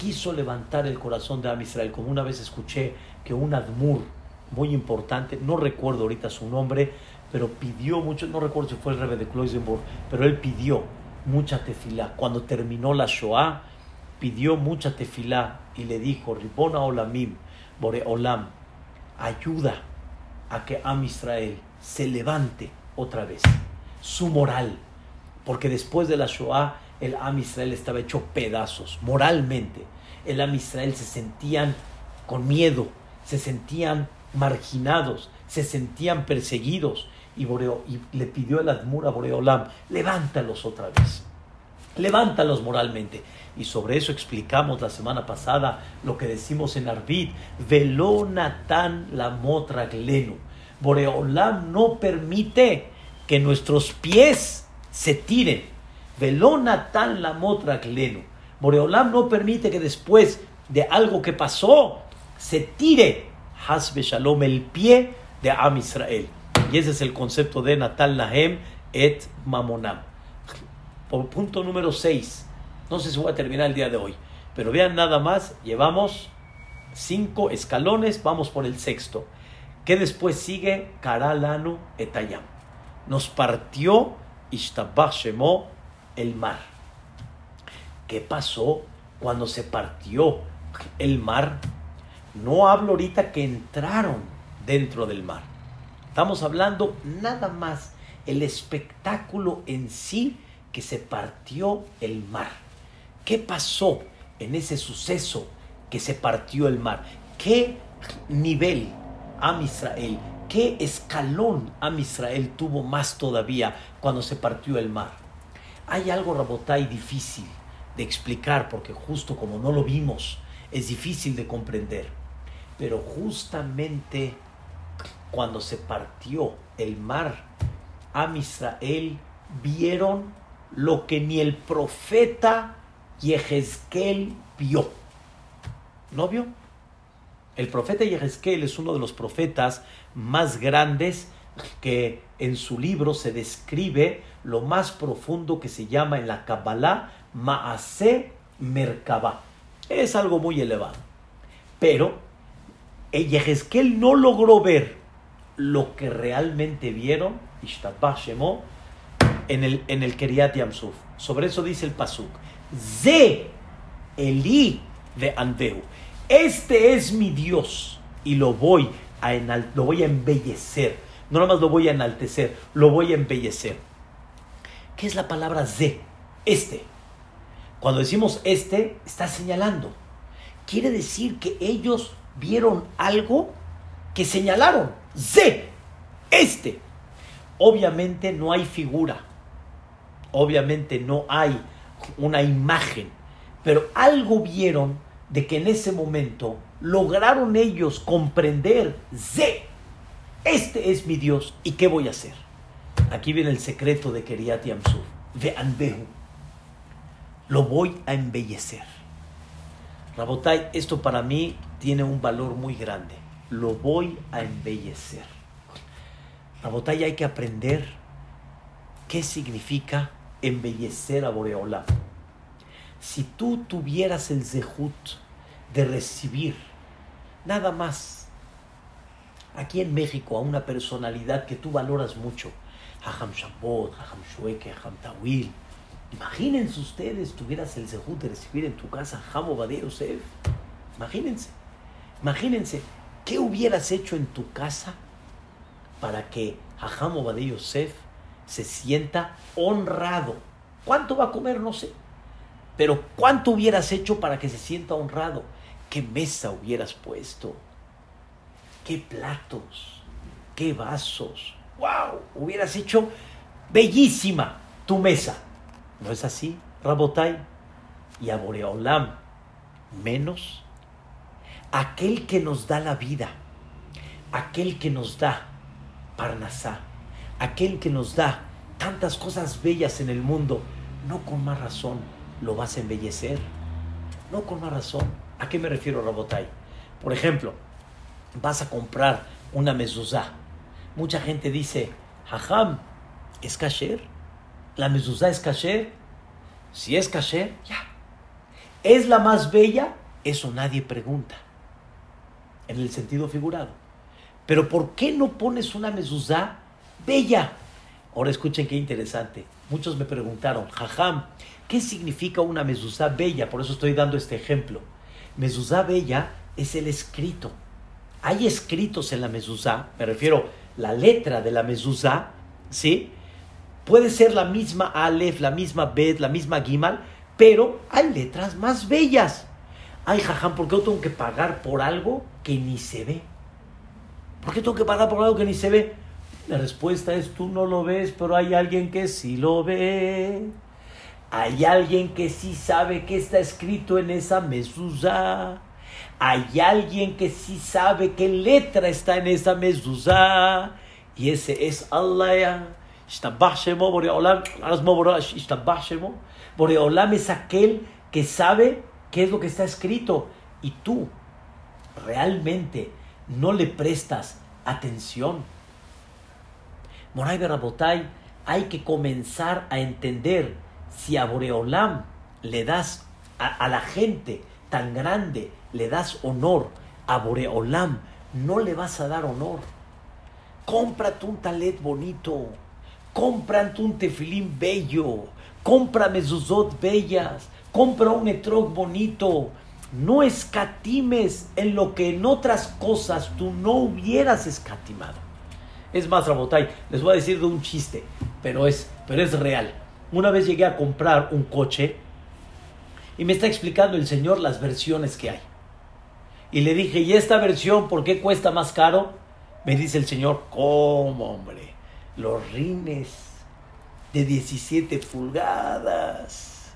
quiso levantar el corazón de Am Israel. Como una vez escuché que un Admur muy importante, no recuerdo ahorita su nombre, pero pidió mucho, no recuerdo si fue el rebe de Kloisenburg, pero él pidió mucha tefilá. Cuando terminó la Shoah, pidió mucha tefilá y le dijo, Ribona Olamim, Bore Olam, ayuda a que Am Israel se levante otra vez, su moral, porque después de la Shoah el Am Israel estaba hecho pedazos, moralmente. El Am Israel se sentían con miedo, se sentían marginados, se sentían perseguidos. Y, y le pidió el Admur a Boreolam, levántalos otra vez, levántalos moralmente. Y sobre eso explicamos la semana pasada lo que decimos en Arvid, Velonatan la motra. Boreolam no permite que nuestros pies se tiren Velonatan la motra glenu. Boreolam no permite que después de algo que pasó se tire Hasbe Shalom el pie de Am Israel. Y ese es el concepto de Natal Nahem et Mamonam. Por punto número 6. No sé si voy a terminar el día de hoy. Pero vean nada más, llevamos cinco escalones, vamos por el sexto. Que después sigue Karalanu Etayam. Nos partió Ishtabach Shemo el mar. ¿Qué pasó cuando se partió el mar? No hablo ahorita que entraron dentro del mar. Estamos hablando nada más el espectáculo en sí que se partió el mar. ¿Qué pasó en ese suceso que se partió el mar? ¿Qué nivel a Israel, qué escalón a Israel tuvo más todavía cuando se partió el mar? Hay algo, Rabotay, difícil de explicar porque justo como no lo vimos, es difícil de comprender. Pero justamente cuando se partió el mar, a Israel vieron lo que ni el profeta Yehezkel vio. ¿No vio? El profeta Yehezkel es uno de los profetas más grandes que en su libro se describe lo más profundo que se llama en la Kabbalah Maase Merkabah. Es algo muy elevado. Pero Yehezkel no logró ver lo que realmente vieron, en el, en el Keriat Yamsuf. Sobre eso dice el Pasuk. Ze Eli de Andeu. Este es mi Dios y lo voy a, lo voy a embellecer. No nada más lo voy a enaltecer, lo voy a embellecer. ¿Qué es la palabra ze? Este. Cuando decimos este, está señalando. Quiere decir que ellos vieron algo que señalaron. Ze. Este. Obviamente no hay figura. Obviamente no hay una imagen. Pero algo vieron de que en ese momento lograron ellos comprender. Ze. Este es mi Dios. ¿Y qué voy a hacer? Aquí viene el secreto de Keriat Yamsuf. Veanbehu. Lo voy a embellecer. Rabotai, esto para mí tiene un valor muy grande. Lo voy a embellecer. Rabotai, hay que aprender qué significa embellecer a Boreola. Si tú tuvieras el zehut de recibir nada más aquí en México a una personalidad que tú valoras mucho, Hajam Shabot, Hajam Shueke, Hajam Tawil, Imagínense ustedes, tuvieras el sejud de recibir en tu casa Jamo Badeo Yosef. Imagínense, imagínense, ¿qué hubieras hecho en tu casa para que Jamo Badeo Yosef se sienta honrado? ¿Cuánto va a comer? No sé. Pero ¿cuánto hubieras hecho para que se sienta honrado? ¿Qué mesa hubieras puesto? ¿Qué platos? ¿Qué vasos? ¡Wow! Hubieras hecho bellísima tu mesa. ¿No es así, Rabotai? Y a menos. Aquel que nos da la vida, aquel que nos da Parnasá, aquel que nos da tantas cosas bellas en el mundo, no con más razón lo vas a embellecer. No con más razón. ¿A qué me refiero, Rabotai? Por ejemplo, vas a comprar una mezuzá. Mucha gente dice, jajam, ¿es kasher? ¿La mezuzá es kasher? Si es kasher, ya. ¿Es la más bella? Eso nadie pregunta. En el sentido figurado. Pero ¿por qué no pones una mezuzá bella? Ahora escuchen qué interesante. Muchos me preguntaron, jajam, ¿qué significa una mezuzá bella? Por eso estoy dando este ejemplo. Mezuzá bella es el escrito. Hay escritos en la mezuzá, me refiero la letra de la mezuzá, ¿sí? Puede ser la misma Aleph, la misma Bet, la misma Gimal, pero hay letras más bellas. Ay, jajam, ¿por qué yo tengo que pagar por algo que ni se ve? ¿Por qué tengo que pagar por algo que ni se ve? La respuesta es tú no lo ves, pero hay alguien que sí lo ve. Hay alguien que sí sabe qué está escrito en esa mezuzá. Hay alguien que sí sabe qué letra está en esa mezuzá. Y ese es Allah. Boreolam es aquel que sabe qué es lo que está escrito. Y tú realmente no le prestas atención. Moray Berabotay, hay que comenzar a entender si a Boreolam le das a, la gente tan grande, le das honor, a Boreolam no le vas a dar honor. Cómprate un talet bonito, cómprate un tefilín bello, compra mezuzot bellas, compra un etrog bonito. No escatimes en lo que en otras cosas tú no hubieras escatimado. Es más, Rabotay, les voy a decir de un chiste, pero es, pero es real. Una vez llegué a comprar un coche y me está explicando el señor las versiones que hay. Y le dije, ¿y esta versión por qué cuesta más caro? Me dice el señor, ¿cómo, hombre? Los rines de 17 pulgadas.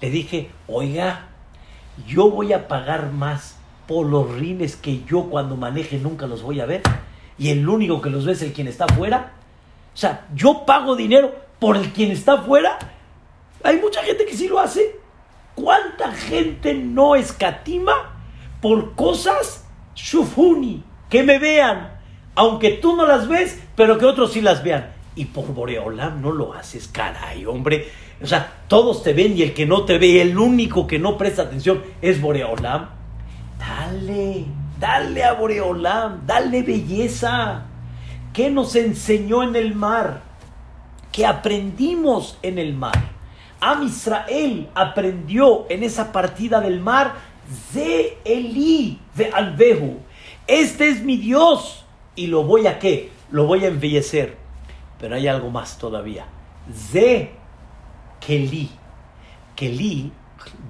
Le dije, oiga, yo voy a pagar más por los rines que yo cuando maneje nunca los voy a ver y el único que los ve es el quien está afuera. O sea, yo pago dinero por el quien está afuera. Hay mucha gente que sí lo hace. ¿Cuánta gente no escatima por cosas shufuni, que me vean, aunque tú no las ves, pero que otros sí las vean? Y por Boreolam no lo haces, caray, hombre. O sea, todos te ven y el que no te ve, el único que no presta atención es Boreolam. Dale. Dale a Boreolam, dale belleza. ¿Qué nos enseñó en el mar? ¿Qué aprendimos en el mar? Am Israel aprendió en esa partida del mar Ze Eli de Albehu. Este es mi Dios y lo voy a qué? Lo voy a embellecer. Pero hay algo más todavía. Ze Keli. Keli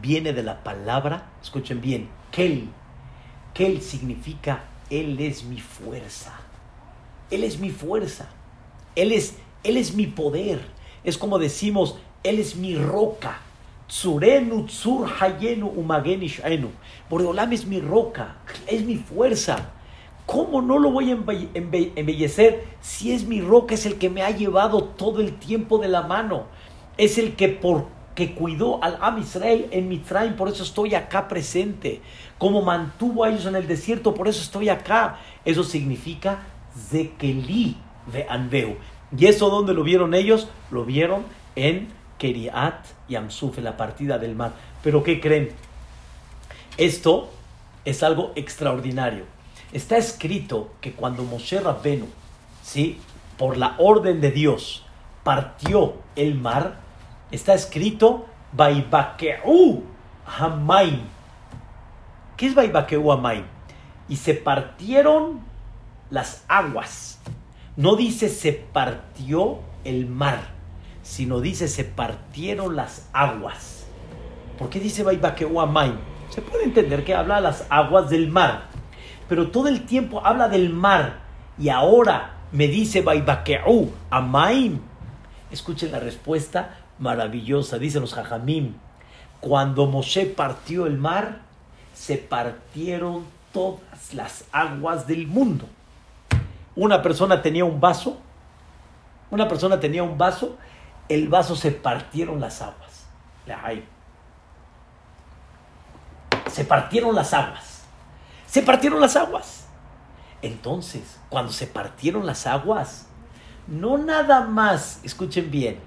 viene de la palabra, escuchen bien, Kel Kel significa Él es mi fuerza. Él es mi fuerza. Él es, él es mi poder. Es como decimos, Él es mi roca. Tsurenu, tsur, hayenu, umageni, Boreolam es mi roca, es mi fuerza. ¿Cómo no lo voy a embellecer si es mi roca, es el que me ha llevado todo el tiempo de la mano? Es el que por que cuidó al Am Israel en Mitraim, por eso estoy acá presente. Como mantuvo a ellos en el desierto, por eso estoy acá. Eso significa Zekeli de Anveu. ¿Y eso dónde lo vieron ellos? Lo vieron en Keriat Yamsuf, en la partida del mar. Pero ¿qué creen? Esto es algo extraordinario. Está escrito que cuando Moshe Rabbenu, ¿sí? por la orden de Dios, partió el mar, está escrito Baibakeu Hamaim. ¿Qué es Baibakeu Hamaim? Y se partieron las aguas. No dice se partió el mar, sino dice se partieron las aguas. ¿Por qué dice Baibakeu Hamaim? Se puede entender que habla de las aguas del mar, pero todo el tiempo habla del mar y ahora me dice Baibakeu Amaim. Escuchen la respuesta maravillosa, dicen los Jajamim. Cuando Moshe partió el mar, se partieron todas las aguas del mundo. Una persona tenía un vaso, una persona tenía un vaso, el vaso se partieron las aguas. Se partieron las aguas. Se partieron las aguas. Entonces, cuando se partieron las aguas, no nada más, escuchen bien,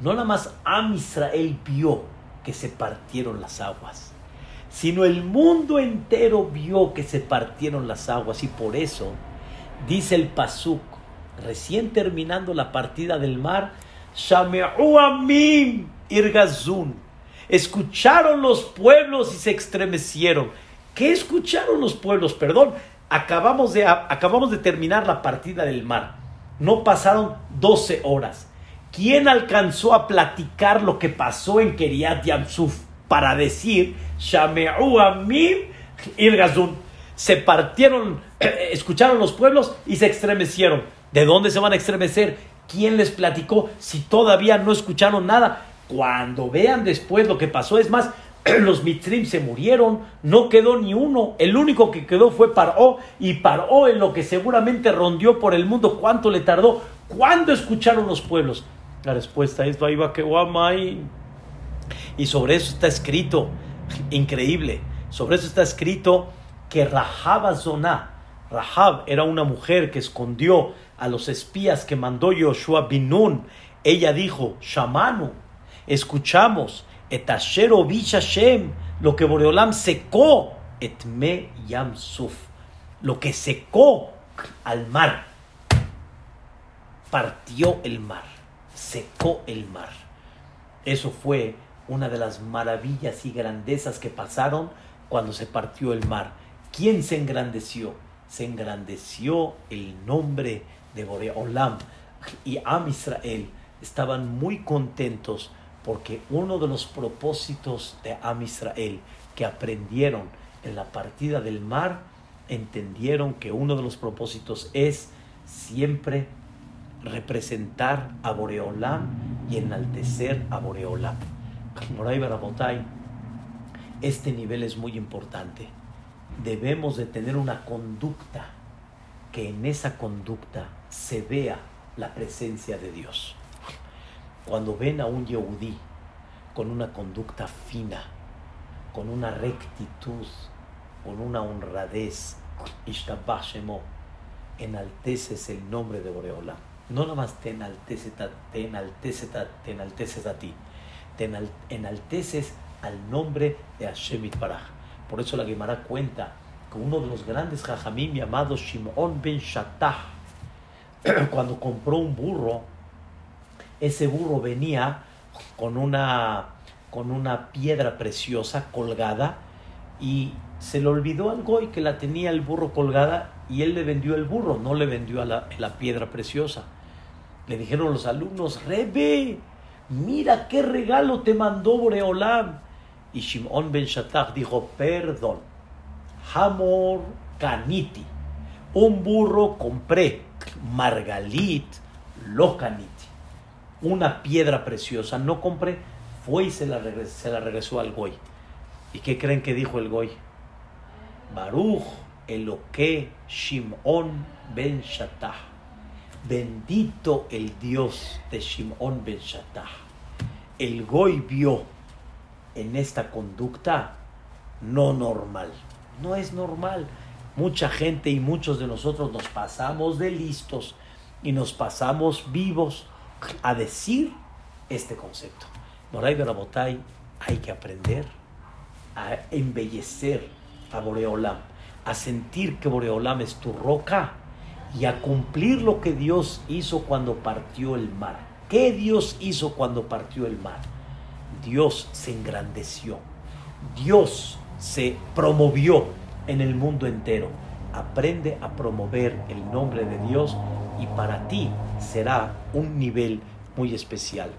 no nada más Am Israel vio que se partieron las aguas, sino el mundo entero vio que se partieron las aguas y por eso dice el Pasuk, recién terminando la partida del mar, Shame'u Amim Irgazun. Escucharon los pueblos y se estremecieron. ¿Qué escucharon los pueblos? Perdón, acabamos de, acabamos de terminar la partida del mar. No pasaron 12 horas. ¿Quién alcanzó a platicar lo que pasó en Keriat Yamsuf para decir Shame'u Amim Irgazun? Se partieron, eh, escucharon los pueblos y se estremecieron. ¿De dónde se van a estremecer? ¿Quién les platicó si todavía no escucharon nada? Cuando vean después lo que pasó, es más, los mitrim se murieron, no quedó ni uno, el único que quedó fue Paró, y Paró en lo que seguramente rondió por el mundo, ¿cuánto le tardó? ¿Cuándo escucharon los pueblos? La respuesta es Y sobre eso está escrito, increíble, sobre eso está escrito que Rahab Azoná, Rahab era una mujer que escondió a los espías que mandó Yoshua Binun. Ella dijo, Shamanu, escuchamos, etashero Hashem, lo que Boreolam secó, etme yam suf, lo que secó al mar, partió el mar secó el mar. Eso fue una de las maravillas y grandezas que pasaron cuando se partió el mar. ¿Quién se engrandeció? Se engrandeció el nombre de Boreolam y Am Israel estaban muy contentos porque uno de los propósitos de Am Israel que aprendieron en la partida del mar, entendieron que uno de los propósitos es siempre representar a Boreolam y enaltecer a Boreolam. Moray este nivel es muy importante. Debemos de tener una conducta que en esa conducta se vea la presencia de Dios. Cuando ven a un Yehudí con una conducta fina, con una rectitud, con una honradez, enalteces el nombre de Boreolam no nomás te enalteces, te enalteces, te a ti, te enalteces al nombre de Hashem Baraj. Por eso la Gemara cuenta que uno de los grandes jajamim llamado Shimon ben Shattah, cuando compró un burro, ese burro venía con una, con una piedra preciosa colgada y se le olvidó al goy que la tenía el burro colgada y él le vendió el burro, no le vendió a la, la piedra preciosa. Le dijeron los alumnos, Rebe, mira qué regalo te mandó Boreolam. Y Shimon ben Shattach dijo, perdón, Hamor Kaniti, un burro compré, Margalit lo Kaniti, una piedra preciosa, no compré, fue y se la, regresó, se la regresó al Goy. ¿Y qué creen que dijo el Goy? Baruch Eloque Shimon ben Shattach Bendito el Dios de Shimon ben Shattah. El Goy vio en esta conducta no normal. No es normal. Mucha gente y muchos de nosotros nos pasamos de listos y nos pasamos vivos a decir este concepto. Moray Berabotay, hay que aprender a embellecer a Boreolam, a sentir que Boreolam es tu roca y a cumplir lo que Dios hizo cuando partió el mar. ¿Qué Dios hizo cuando partió el mar? Dios se engrandeció, Dios se promovió en el mundo entero. Aprende a promover el nombre de Dios y para ti será un nivel muy especial.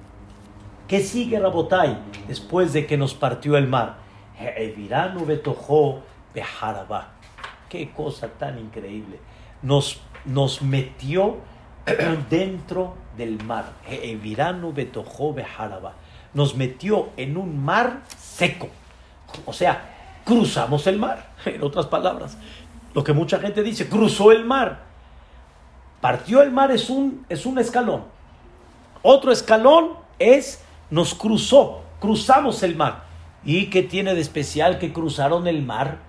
¿Qué sigue Rabotai después de que nos partió el mar? Qué cosa tan increíble. Nos, nos metió dentro del mar. Nos metió en un mar seco. O sea, cruzamos el mar. En otras palabras, lo que mucha gente dice, cruzó el mar. Partió el mar es un, es un escalón. Otro escalón es nos cruzó, cruzamos el mar. ¿Y qué tiene de especial que cruzaron el mar?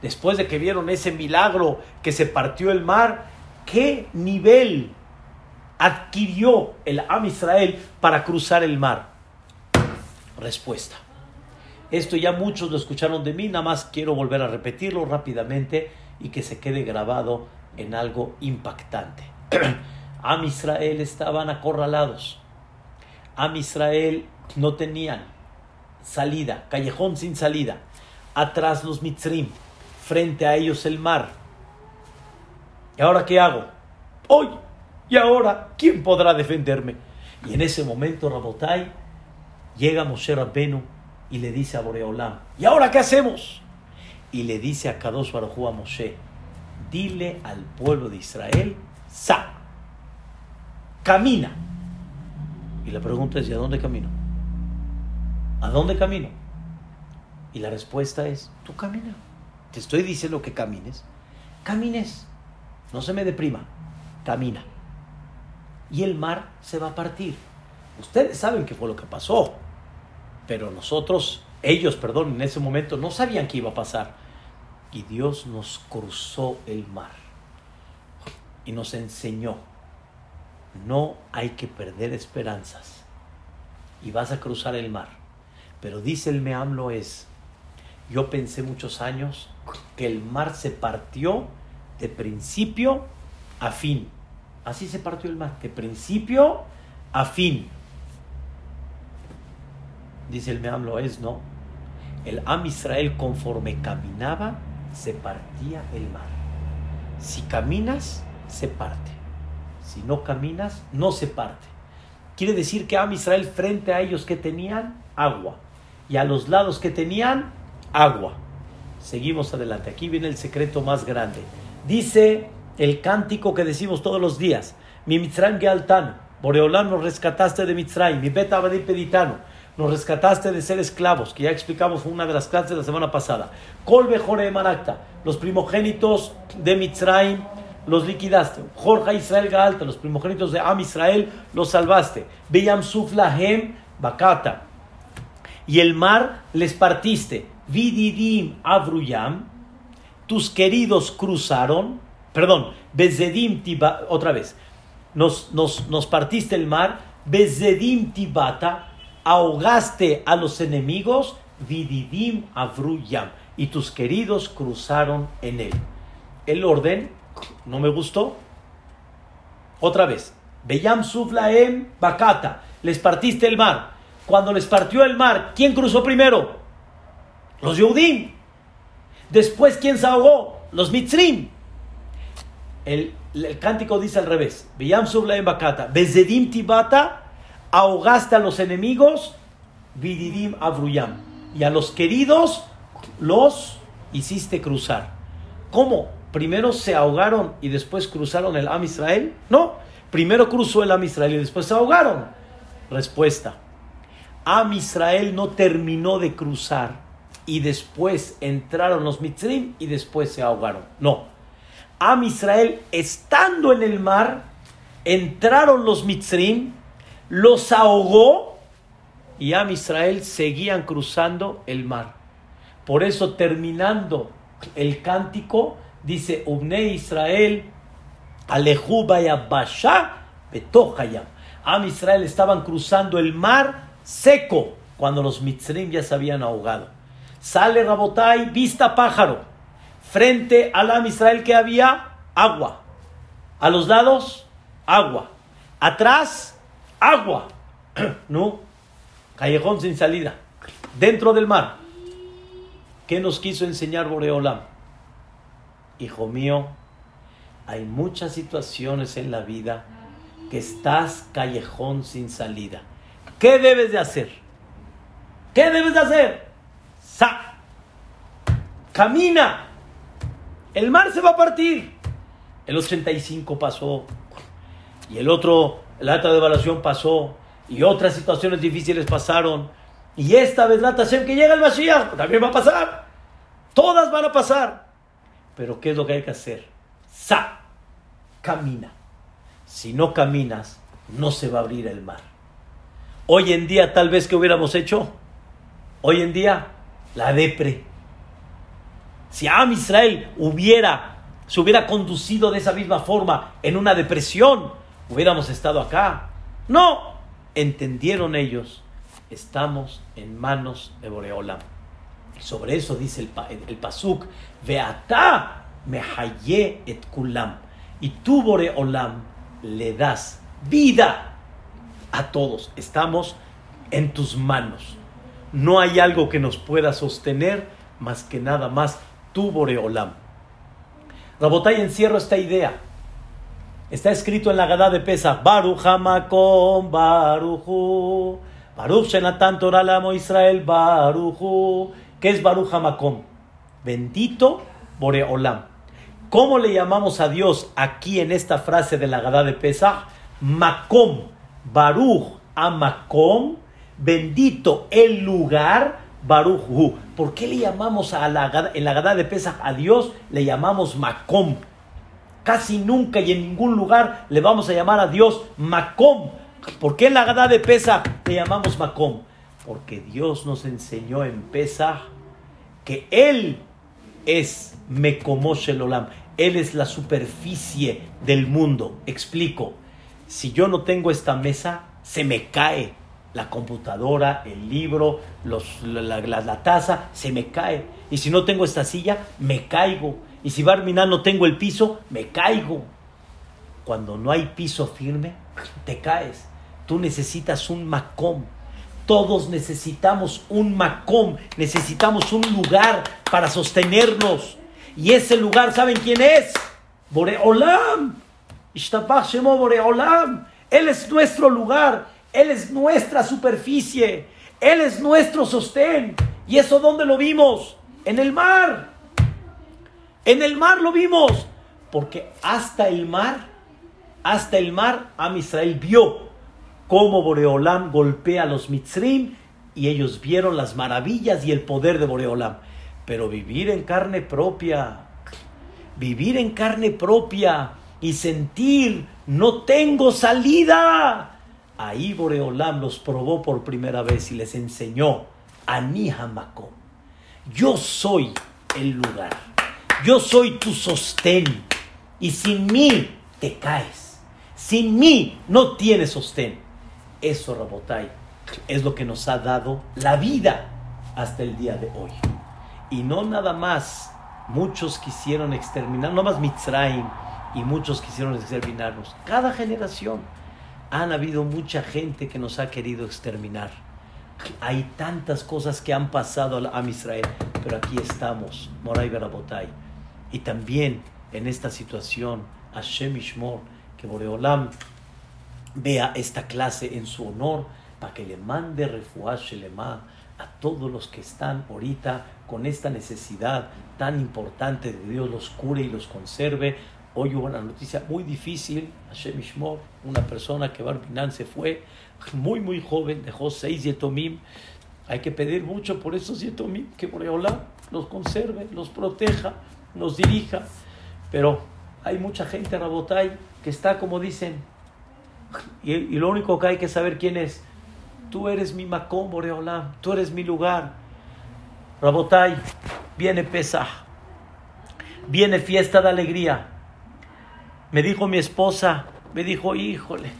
Después de que vieron ese milagro que se partió el mar, ¿qué nivel adquirió el Am Israel para cruzar el mar? Respuesta. Esto ya muchos lo escucharon de mí, nada más quiero volver a repetirlo rápidamente y que se quede grabado en algo impactante. Am Israel estaban acorralados. Am Israel no tenían salida, callejón sin salida. Atrás los Mitzrim, frente a ellos el mar. ¿Y ahora qué hago? Hoy. ¿Y ahora quién podrá defenderme? Y en ese momento, Rabotai, llega Moshe Rabbenu y le dice a Boreolam, ¿y ahora qué hacemos? Y le dice a Kadosh Baruj a Moshe, dile al pueblo de Israel, sa, camina. Y la pregunta es, ¿y a dónde camino? ¿A dónde camino? Y la respuesta es, tú camina. Te estoy diciendo que camines. Camines. No se me deprima. Camina. Y el mar se va a partir. Ustedes saben qué fue lo que pasó. Pero nosotros, ellos, perdón, en ese momento no sabían qué iba a pasar. Y Dios nos cruzó el mar. Y nos enseñó. No hay que perder esperanzas. Y vas a cruzar el mar pero dice el Meamlo es, yo pensé muchos años que el mar se partió de principio a fin. Así se partió el mar, de principio a fin. Dice el Meamlo es, no. El Am Israel conforme caminaba, se partía el mar. Si caminas, se parte. Si no caminas, no se parte. Quiere decir que Am Israel frente a ellos que tenían agua y a los lados que tenían agua. Seguimos adelante. Aquí viene el secreto más grande. Dice el cántico que decimos todos los días. Mi Mitzrayim Gealtano. Boreolam nos rescataste de Mitzrayim. Mi Beta Peditano. Nos rescataste de ser esclavos, que ya explicamos una de las clases de la semana pasada. Colbe Jore Manacta. Los primogénitos de Mitzrayim los liquidaste. Jorge Israel Gaalta. Los primogénitos de Am Israel los salvaste. Beyam Suflahem Bakata y el mar les partiste. Vididim avruyam, tus queridos cruzaron, perdón, Bezedim otra vez, nos, nos, nos partiste el mar, Bezedim tibata, ahogaste a los enemigos, Vididim avruyam, y tus queridos cruzaron en él. El orden no me gustó. Otra vez, Beyam bakata, les partiste el mar, cuando les partió el mar, ¿quién cruzó primero? Los Yehudim. Después, ¿quién se ahogó? Los Mitzrim. El, cántico dice al revés. Beyam en bakata. Bezedim tibata. Ahogaste a los enemigos. Vididim avruyam. Y a los queridos los hiciste cruzar. ¿Cómo? ¿Primero se ahogaron y después cruzaron el Am Israel? No. Primero cruzó el Am Israel y después se ahogaron. Respuesta. Am Israel no terminó de cruzar y después entraron los Mitzrim y después se ahogaron. No. Am Israel, estando en el mar, entraron los Mitzrim, los ahogó y Am Israel seguían cruzando el mar. Por eso, terminando el cántico, dice Ubne Israel, Alejú Basha Betohayam. Am Israel estaban cruzando el mar seco cuando los mitzrim ya se habían ahogado. Sale Rabotai, vista pájaro, frente al Am Israel que había agua. A los lados, agua. Atrás, agua. ¿No? callejón sin salida, dentro del mar. ¿Qué nos quiso enseñar Boreolam? Hijo mío, hay muchas situaciones en la vida que estás callejón sin salida. ¿Qué debes de hacer? ¿Qué debes de hacer? Sa camina. El mar se va a partir. El 85 pasó. Y el otro, la alta devaluación pasó. Y otras situaciones difíciles pasaron. Y esta vez la Hashem que llega el Mashiach también va a pasar. Todas van a pasar. Pero ¿qué es lo que hay que hacer? Sa, camina. Si no caminas, no se va a abrir el mar. Hoy en día, tal vez que hubiéramos hecho, hoy en día, la depre. Si Am Israel hubiera, se hubiera conducido de esa misma forma en una depresión, hubiéramos estado acá. No, entendieron ellos, estamos en manos de Boreolam. Sobre eso dice el, el, Pasuk, Veata mehaye et kulam. Y tú, Boreolam, le das vida a todos. Estamos en tus manos. No hay algo que nos pueda sostener más que nada más tú, Boreolam. Rabotay encierro esta idea. Está escrito en la Gadá de Pesach, Baruch Hamakom, Baruchu, Baruch Shenatan Torah Israel, Baruchu. ¿Qué es Baruch Hamakom? Bendito Boreolam. ¿Cómo le llamamos a Dios aquí en esta frase de la Gadá de Pesach? Makom, Baruch Amakom, bendito el lugar, Baruch Hu. ¿Por qué le llamamos a la, en la Gadá de Pesach a Dios? Le llamamos Makom. Casi nunca y en ningún lugar le vamos a llamar a Dios Makom. ¿Por qué en la Gadá de Pesach le llamamos Makom? Porque Dios nos enseñó en Pesach que Él es Mekomosh Olam. Él es la superficie del mundo. Explico. Si yo no tengo esta mesa, se me cae la computadora, el libro, la, taza, se me cae. Y si no tengo esta silla, me caigo. Y si Barminan no tengo el piso, me caigo. Cuando no hay piso firme, te caes. Tú necesitas un macom. Todos necesitamos un macom. Necesitamos un lugar para sostenernos. Y ese lugar, ¿saben quién es? Boreolam. Shemo Boreolam. Él es nuestro lugar. Él es nuestra superficie. Él es nuestro sostén. ¿Y eso dónde lo vimos? En el mar. En el mar lo vimos. Porque hasta el mar, hasta el mar, Am Israel vio cómo Boreolam golpea a los Mitzrim y ellos vieron las maravillas y el poder de Boreolam. Pero vivir en carne propia, vivir en carne propia y sentir, no tengo salida. Ahí Boreolam los probó por primera vez y les enseñó, Anihamakom, yo soy el lugar, yo soy tu sostén y sin mí te caes, sin mí no tienes sostén. Eso, Rabotai, es lo que nos ha dado la vida hasta el día de hoy. Y no nada más, muchos quisieron exterminar, no más Mitzrayim, y muchos quisieron exterminarnos. Cada generación han habido mucha gente que nos ha querido exterminar. Hay tantas cosas que han pasado a Israel, pero aquí estamos, Moray Barabotay. Y también en esta situación, Hashem Ishmor, que Boreolam vea esta clase en su honor, para que le mande refuah Shelema a todos los que están ahorita con esta necesidad tan importante de Dios los cure y los conserve. Hoy hubo una noticia muy difícil, Hashem Ishmor, una persona que Barbinan se fue, muy muy joven, dejó seis yetomim. Hay que pedir mucho por esos yetomim, que Boreolá los conserve, los proteja, los dirija. Pero hay mucha gente, Rabotay, que está como dicen, y, lo único que hay que saber quién es, Tú eres mi Macón, Boreolam. Tú eres mi lugar. Rabotai, viene Pesaj. Viene fiesta de alegría. Me dijo mi esposa, me dijo, híjole,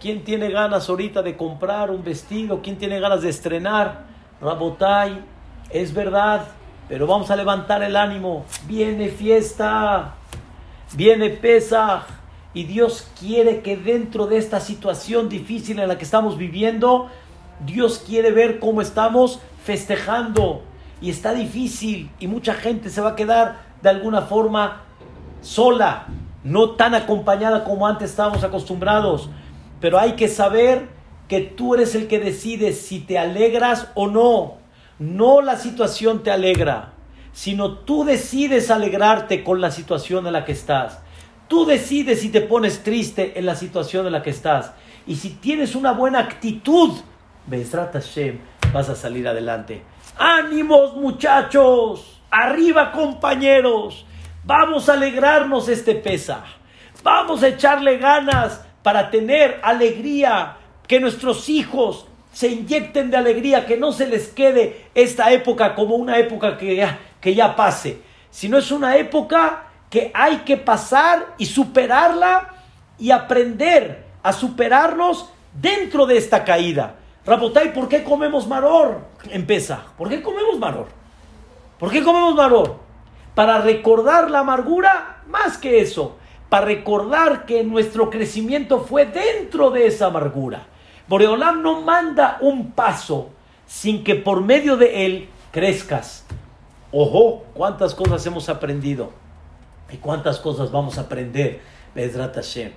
¿quién tiene ganas ahorita de comprar un vestido? ¿Quién tiene ganas de estrenar? Rabotai, es verdad, pero vamos a levantar el ánimo. Viene fiesta, viene Pesaj. Y Dios quiere que dentro de esta situación difícil en la que estamos viviendo, Dios quiere ver cómo estamos festejando. Y está difícil y mucha gente se va a quedar de alguna forma sola, no tan acompañada como antes estábamos acostumbrados. Pero hay que saber que tú eres el que decide si te alegras o no. No la situación te alegra, sino tú decides alegrarte con la situación en la que estás. Tú decides si te pones triste en la situación en la que estás. Y si tienes una buena actitud, Hashem, vas a salir adelante. ¡Ánimos, muchachos! ¡Arriba, compañeros! Vamos a alegrarnos este pesa. Vamos a echarle ganas para tener alegría. Que nuestros hijos se inyecten de alegría, que no se les quede esta época como una época que ya, que ya pase, sino es una época que hay que pasar y superarla y aprender a superarnos dentro de esta caída. Rabotay, ¿por qué comemos maror? Empieza. ¿Por qué comemos maror? ¿Por qué comemos maror? Para recordar la amargura, más que eso, para recordar que nuestro crecimiento fue dentro de esa amargura. Boreolam no manda un paso sin que por medio de él crezcas. Ojo, cuántas cosas hemos aprendido y cuántas cosas vamos a aprender. Bezrat Hashem.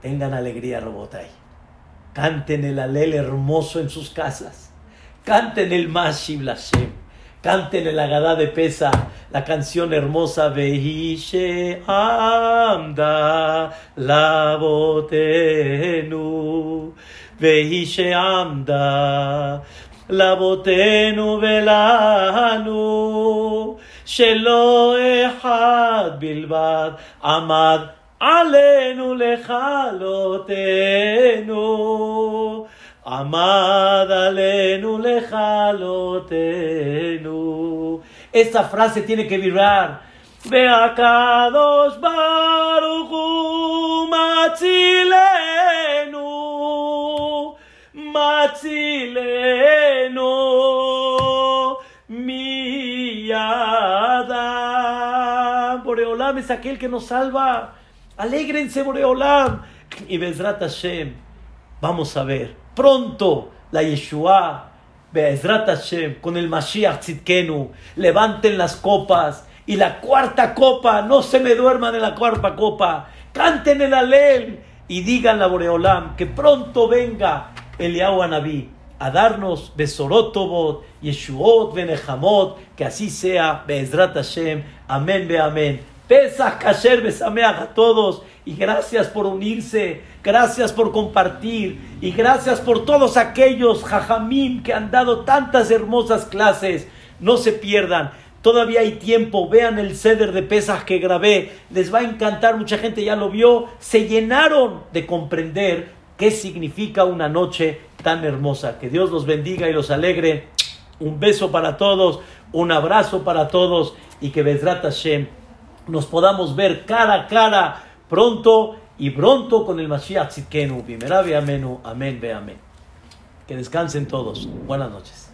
Tengan alegría, Robotay. Canten el alel hermoso en sus casas. Canten el Mashib Lashem. Canten el Agadá de Pesa, la canción hermosa Vehishe Amda Labotenu. Vehishe Amda Labotenu Velanu. Shelo Ehad Bilbad Amad עלינו לכלותנו, עמד עלינו לכלותנו. Esta frase tiene que vibrar. Ve acá dos Machilenu, Machilenu, mi Adam. Boreolam es aquel que nos salva. Alégrense, Boreolam. Y Bezrat Hashem, vamos a ver pronto la Yeshua Bezrat Hashem, con el Mashiach Tzidkenu, levanten las copas. Y la cuarta copa, no se me duerman en la cuarta copa, canten el Alel y digan a Boreolam que pronto venga Eliyahu Anabí a darnos Besorotobot, Yeshuot, Benejamot, que así sea, Bezrat Hashem, amén, be amén. Pesach Kasher Besameach a todos y gracias por unirse, gracias por compartir y gracias por todos aquellos jajamim que han dado tantas hermosas clases. No se pierdan, todavía hay tiempo, vean el ceder de Pesach que grabé, les va a encantar, mucha gente ya lo vio, se llenaron de comprender qué significa una noche tan hermosa. Que Dios los bendiga y los alegre. Un beso para todos, un abrazo para todos y que Bezrat Hashem nos podamos ver cara a cara pronto y pronto con el Mashiach Tzidkenu. Bimerabi amenu, amén, ve amén. Que descansen todos. Buenas noches.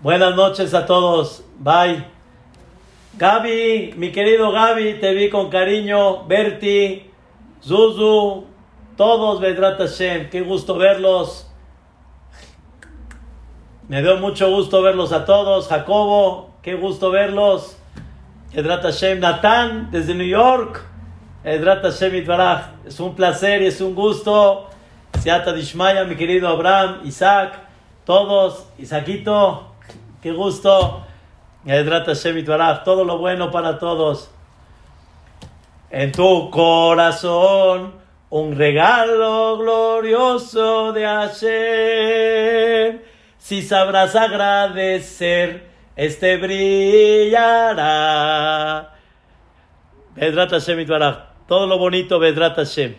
Buenas noches a todos. Bye. Gaby, mi querido Gaby, te vi con cariño. Berti, Zuzu, todos Vedrat Hashem. Qué gusto verlos. Me dio mucho gusto verlos a todos. Jacobo, qué gusto verlos. Edrat Hashem Natán, desde New York. Edrat Hashem Itbaraj. Es un placer y es un gusto. Seata Dishmaya, mi querido Abraham, Isaac, todos. Isaquito, qué gusto. Edrat Hashem Itbaraj. Todo lo bueno para todos. En tu corazón, un regalo glorioso de Hashem si sabrás agradecer, este brillará. Vedrat Hashem Todo lo bonito, Vedrat Hashem.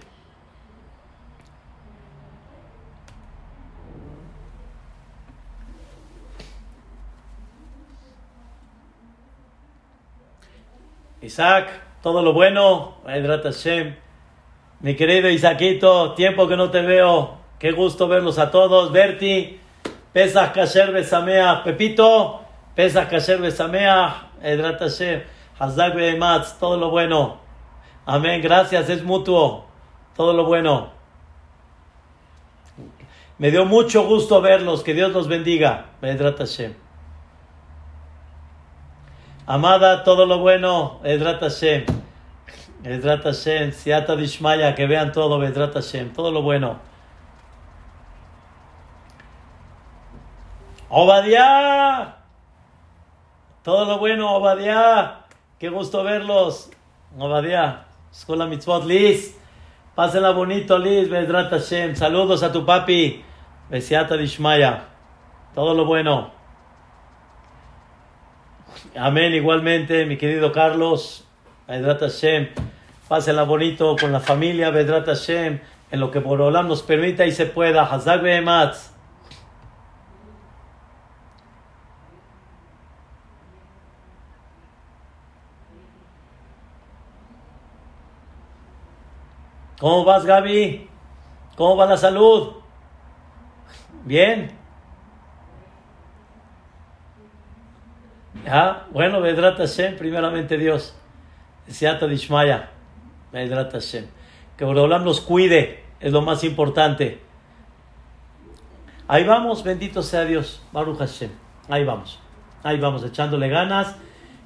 Isaac, todo lo bueno, Vedrat Hashem. Mi querido Isaquito, tiempo que no te veo. Qué gusto verlos a todos. Berti, Pesach Kasher Besamea, Pepito, Pesach Kasher Besamea, Edrat Hashem, Hazak Behematz, todo lo bueno. Amén, gracias, es mutuo. Todo lo bueno. Me dio mucho gusto verlos, que Dios los bendiga. Edrat Hashem. Amada, todo lo bueno, Edrat Hashem. Edrat Hashem, Siata Dishmaya, que vean todo, Edrat Hashem, todo lo bueno. Obadiah, todo lo bueno, Obadiah, qué gusto verlos. Obadiah, Escuela Mitzvot, Liz, pásenla bonito, Liz, Bedrat Hashem, saludos a tu papi, Besiata Dishmaya, todo lo bueno. Amén, igualmente, mi querido Carlos, Bedrat Hashem, pásenla bonito con la familia, Bedrat Hashem, en lo que Borolam nos permita y se pueda, Hazak Behematz. ¿Cómo vas, Gaby? ¿Cómo va la salud? Bien. ¿Ah? Bueno, Vedrat Hashem, primeramente Dios. Seata Dishmaya. Vedrat Hashem. Que Borolam nos cuide, es lo más importante. Ahí vamos, bendito sea Dios. Baruch Hashem. Ahí vamos. Ahí vamos, echándole ganas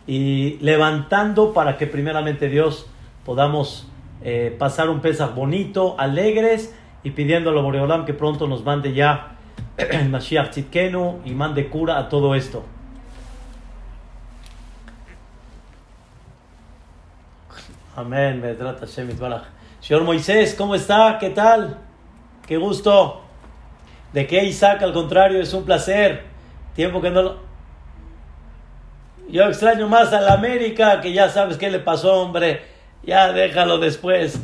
y levantando para que primeramente Dios podamos eh, pasar un Pesach bonito, alegres y pidiéndole a Boreolam que pronto nos mande ya el Mashiach y mande cura a todo esto. Amén, trata Hashem Señor Moisés, ¿cómo está? ¿Qué tal? Qué gusto. ¿De qué Isaac? Al contrario, es un placer. Tiempo que no lo... Yo extraño más a la América, que ya sabes qué le pasó, hombre ya déjalo después.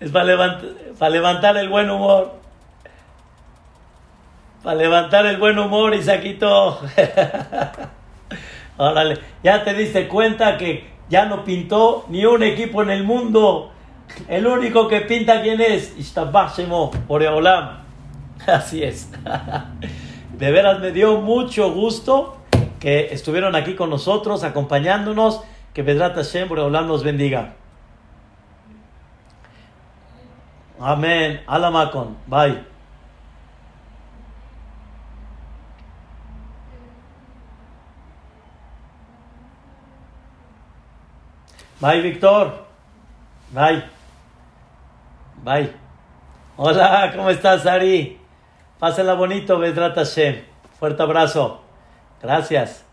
es para, levantar el buen humor. Para levantar el buen humor, Isaquito. Órale, ya te diste cuenta que ya no pintó ni un equipo en el mundo. El único que pinta quién es, por Oreolam. Así es. De veras me dio mucho gusto que estuvieron aquí con nosotros, acompañándonos. Que Vedrat Hashem, Boreolam nos bendiga. Amén. Alamakon. Bye. Bye, Víctor. Bye. Bye. Hola, ¿cómo estás, Ari? Pásenla bonito, Vedrat Hashem. Fuerte abrazo. Gracias.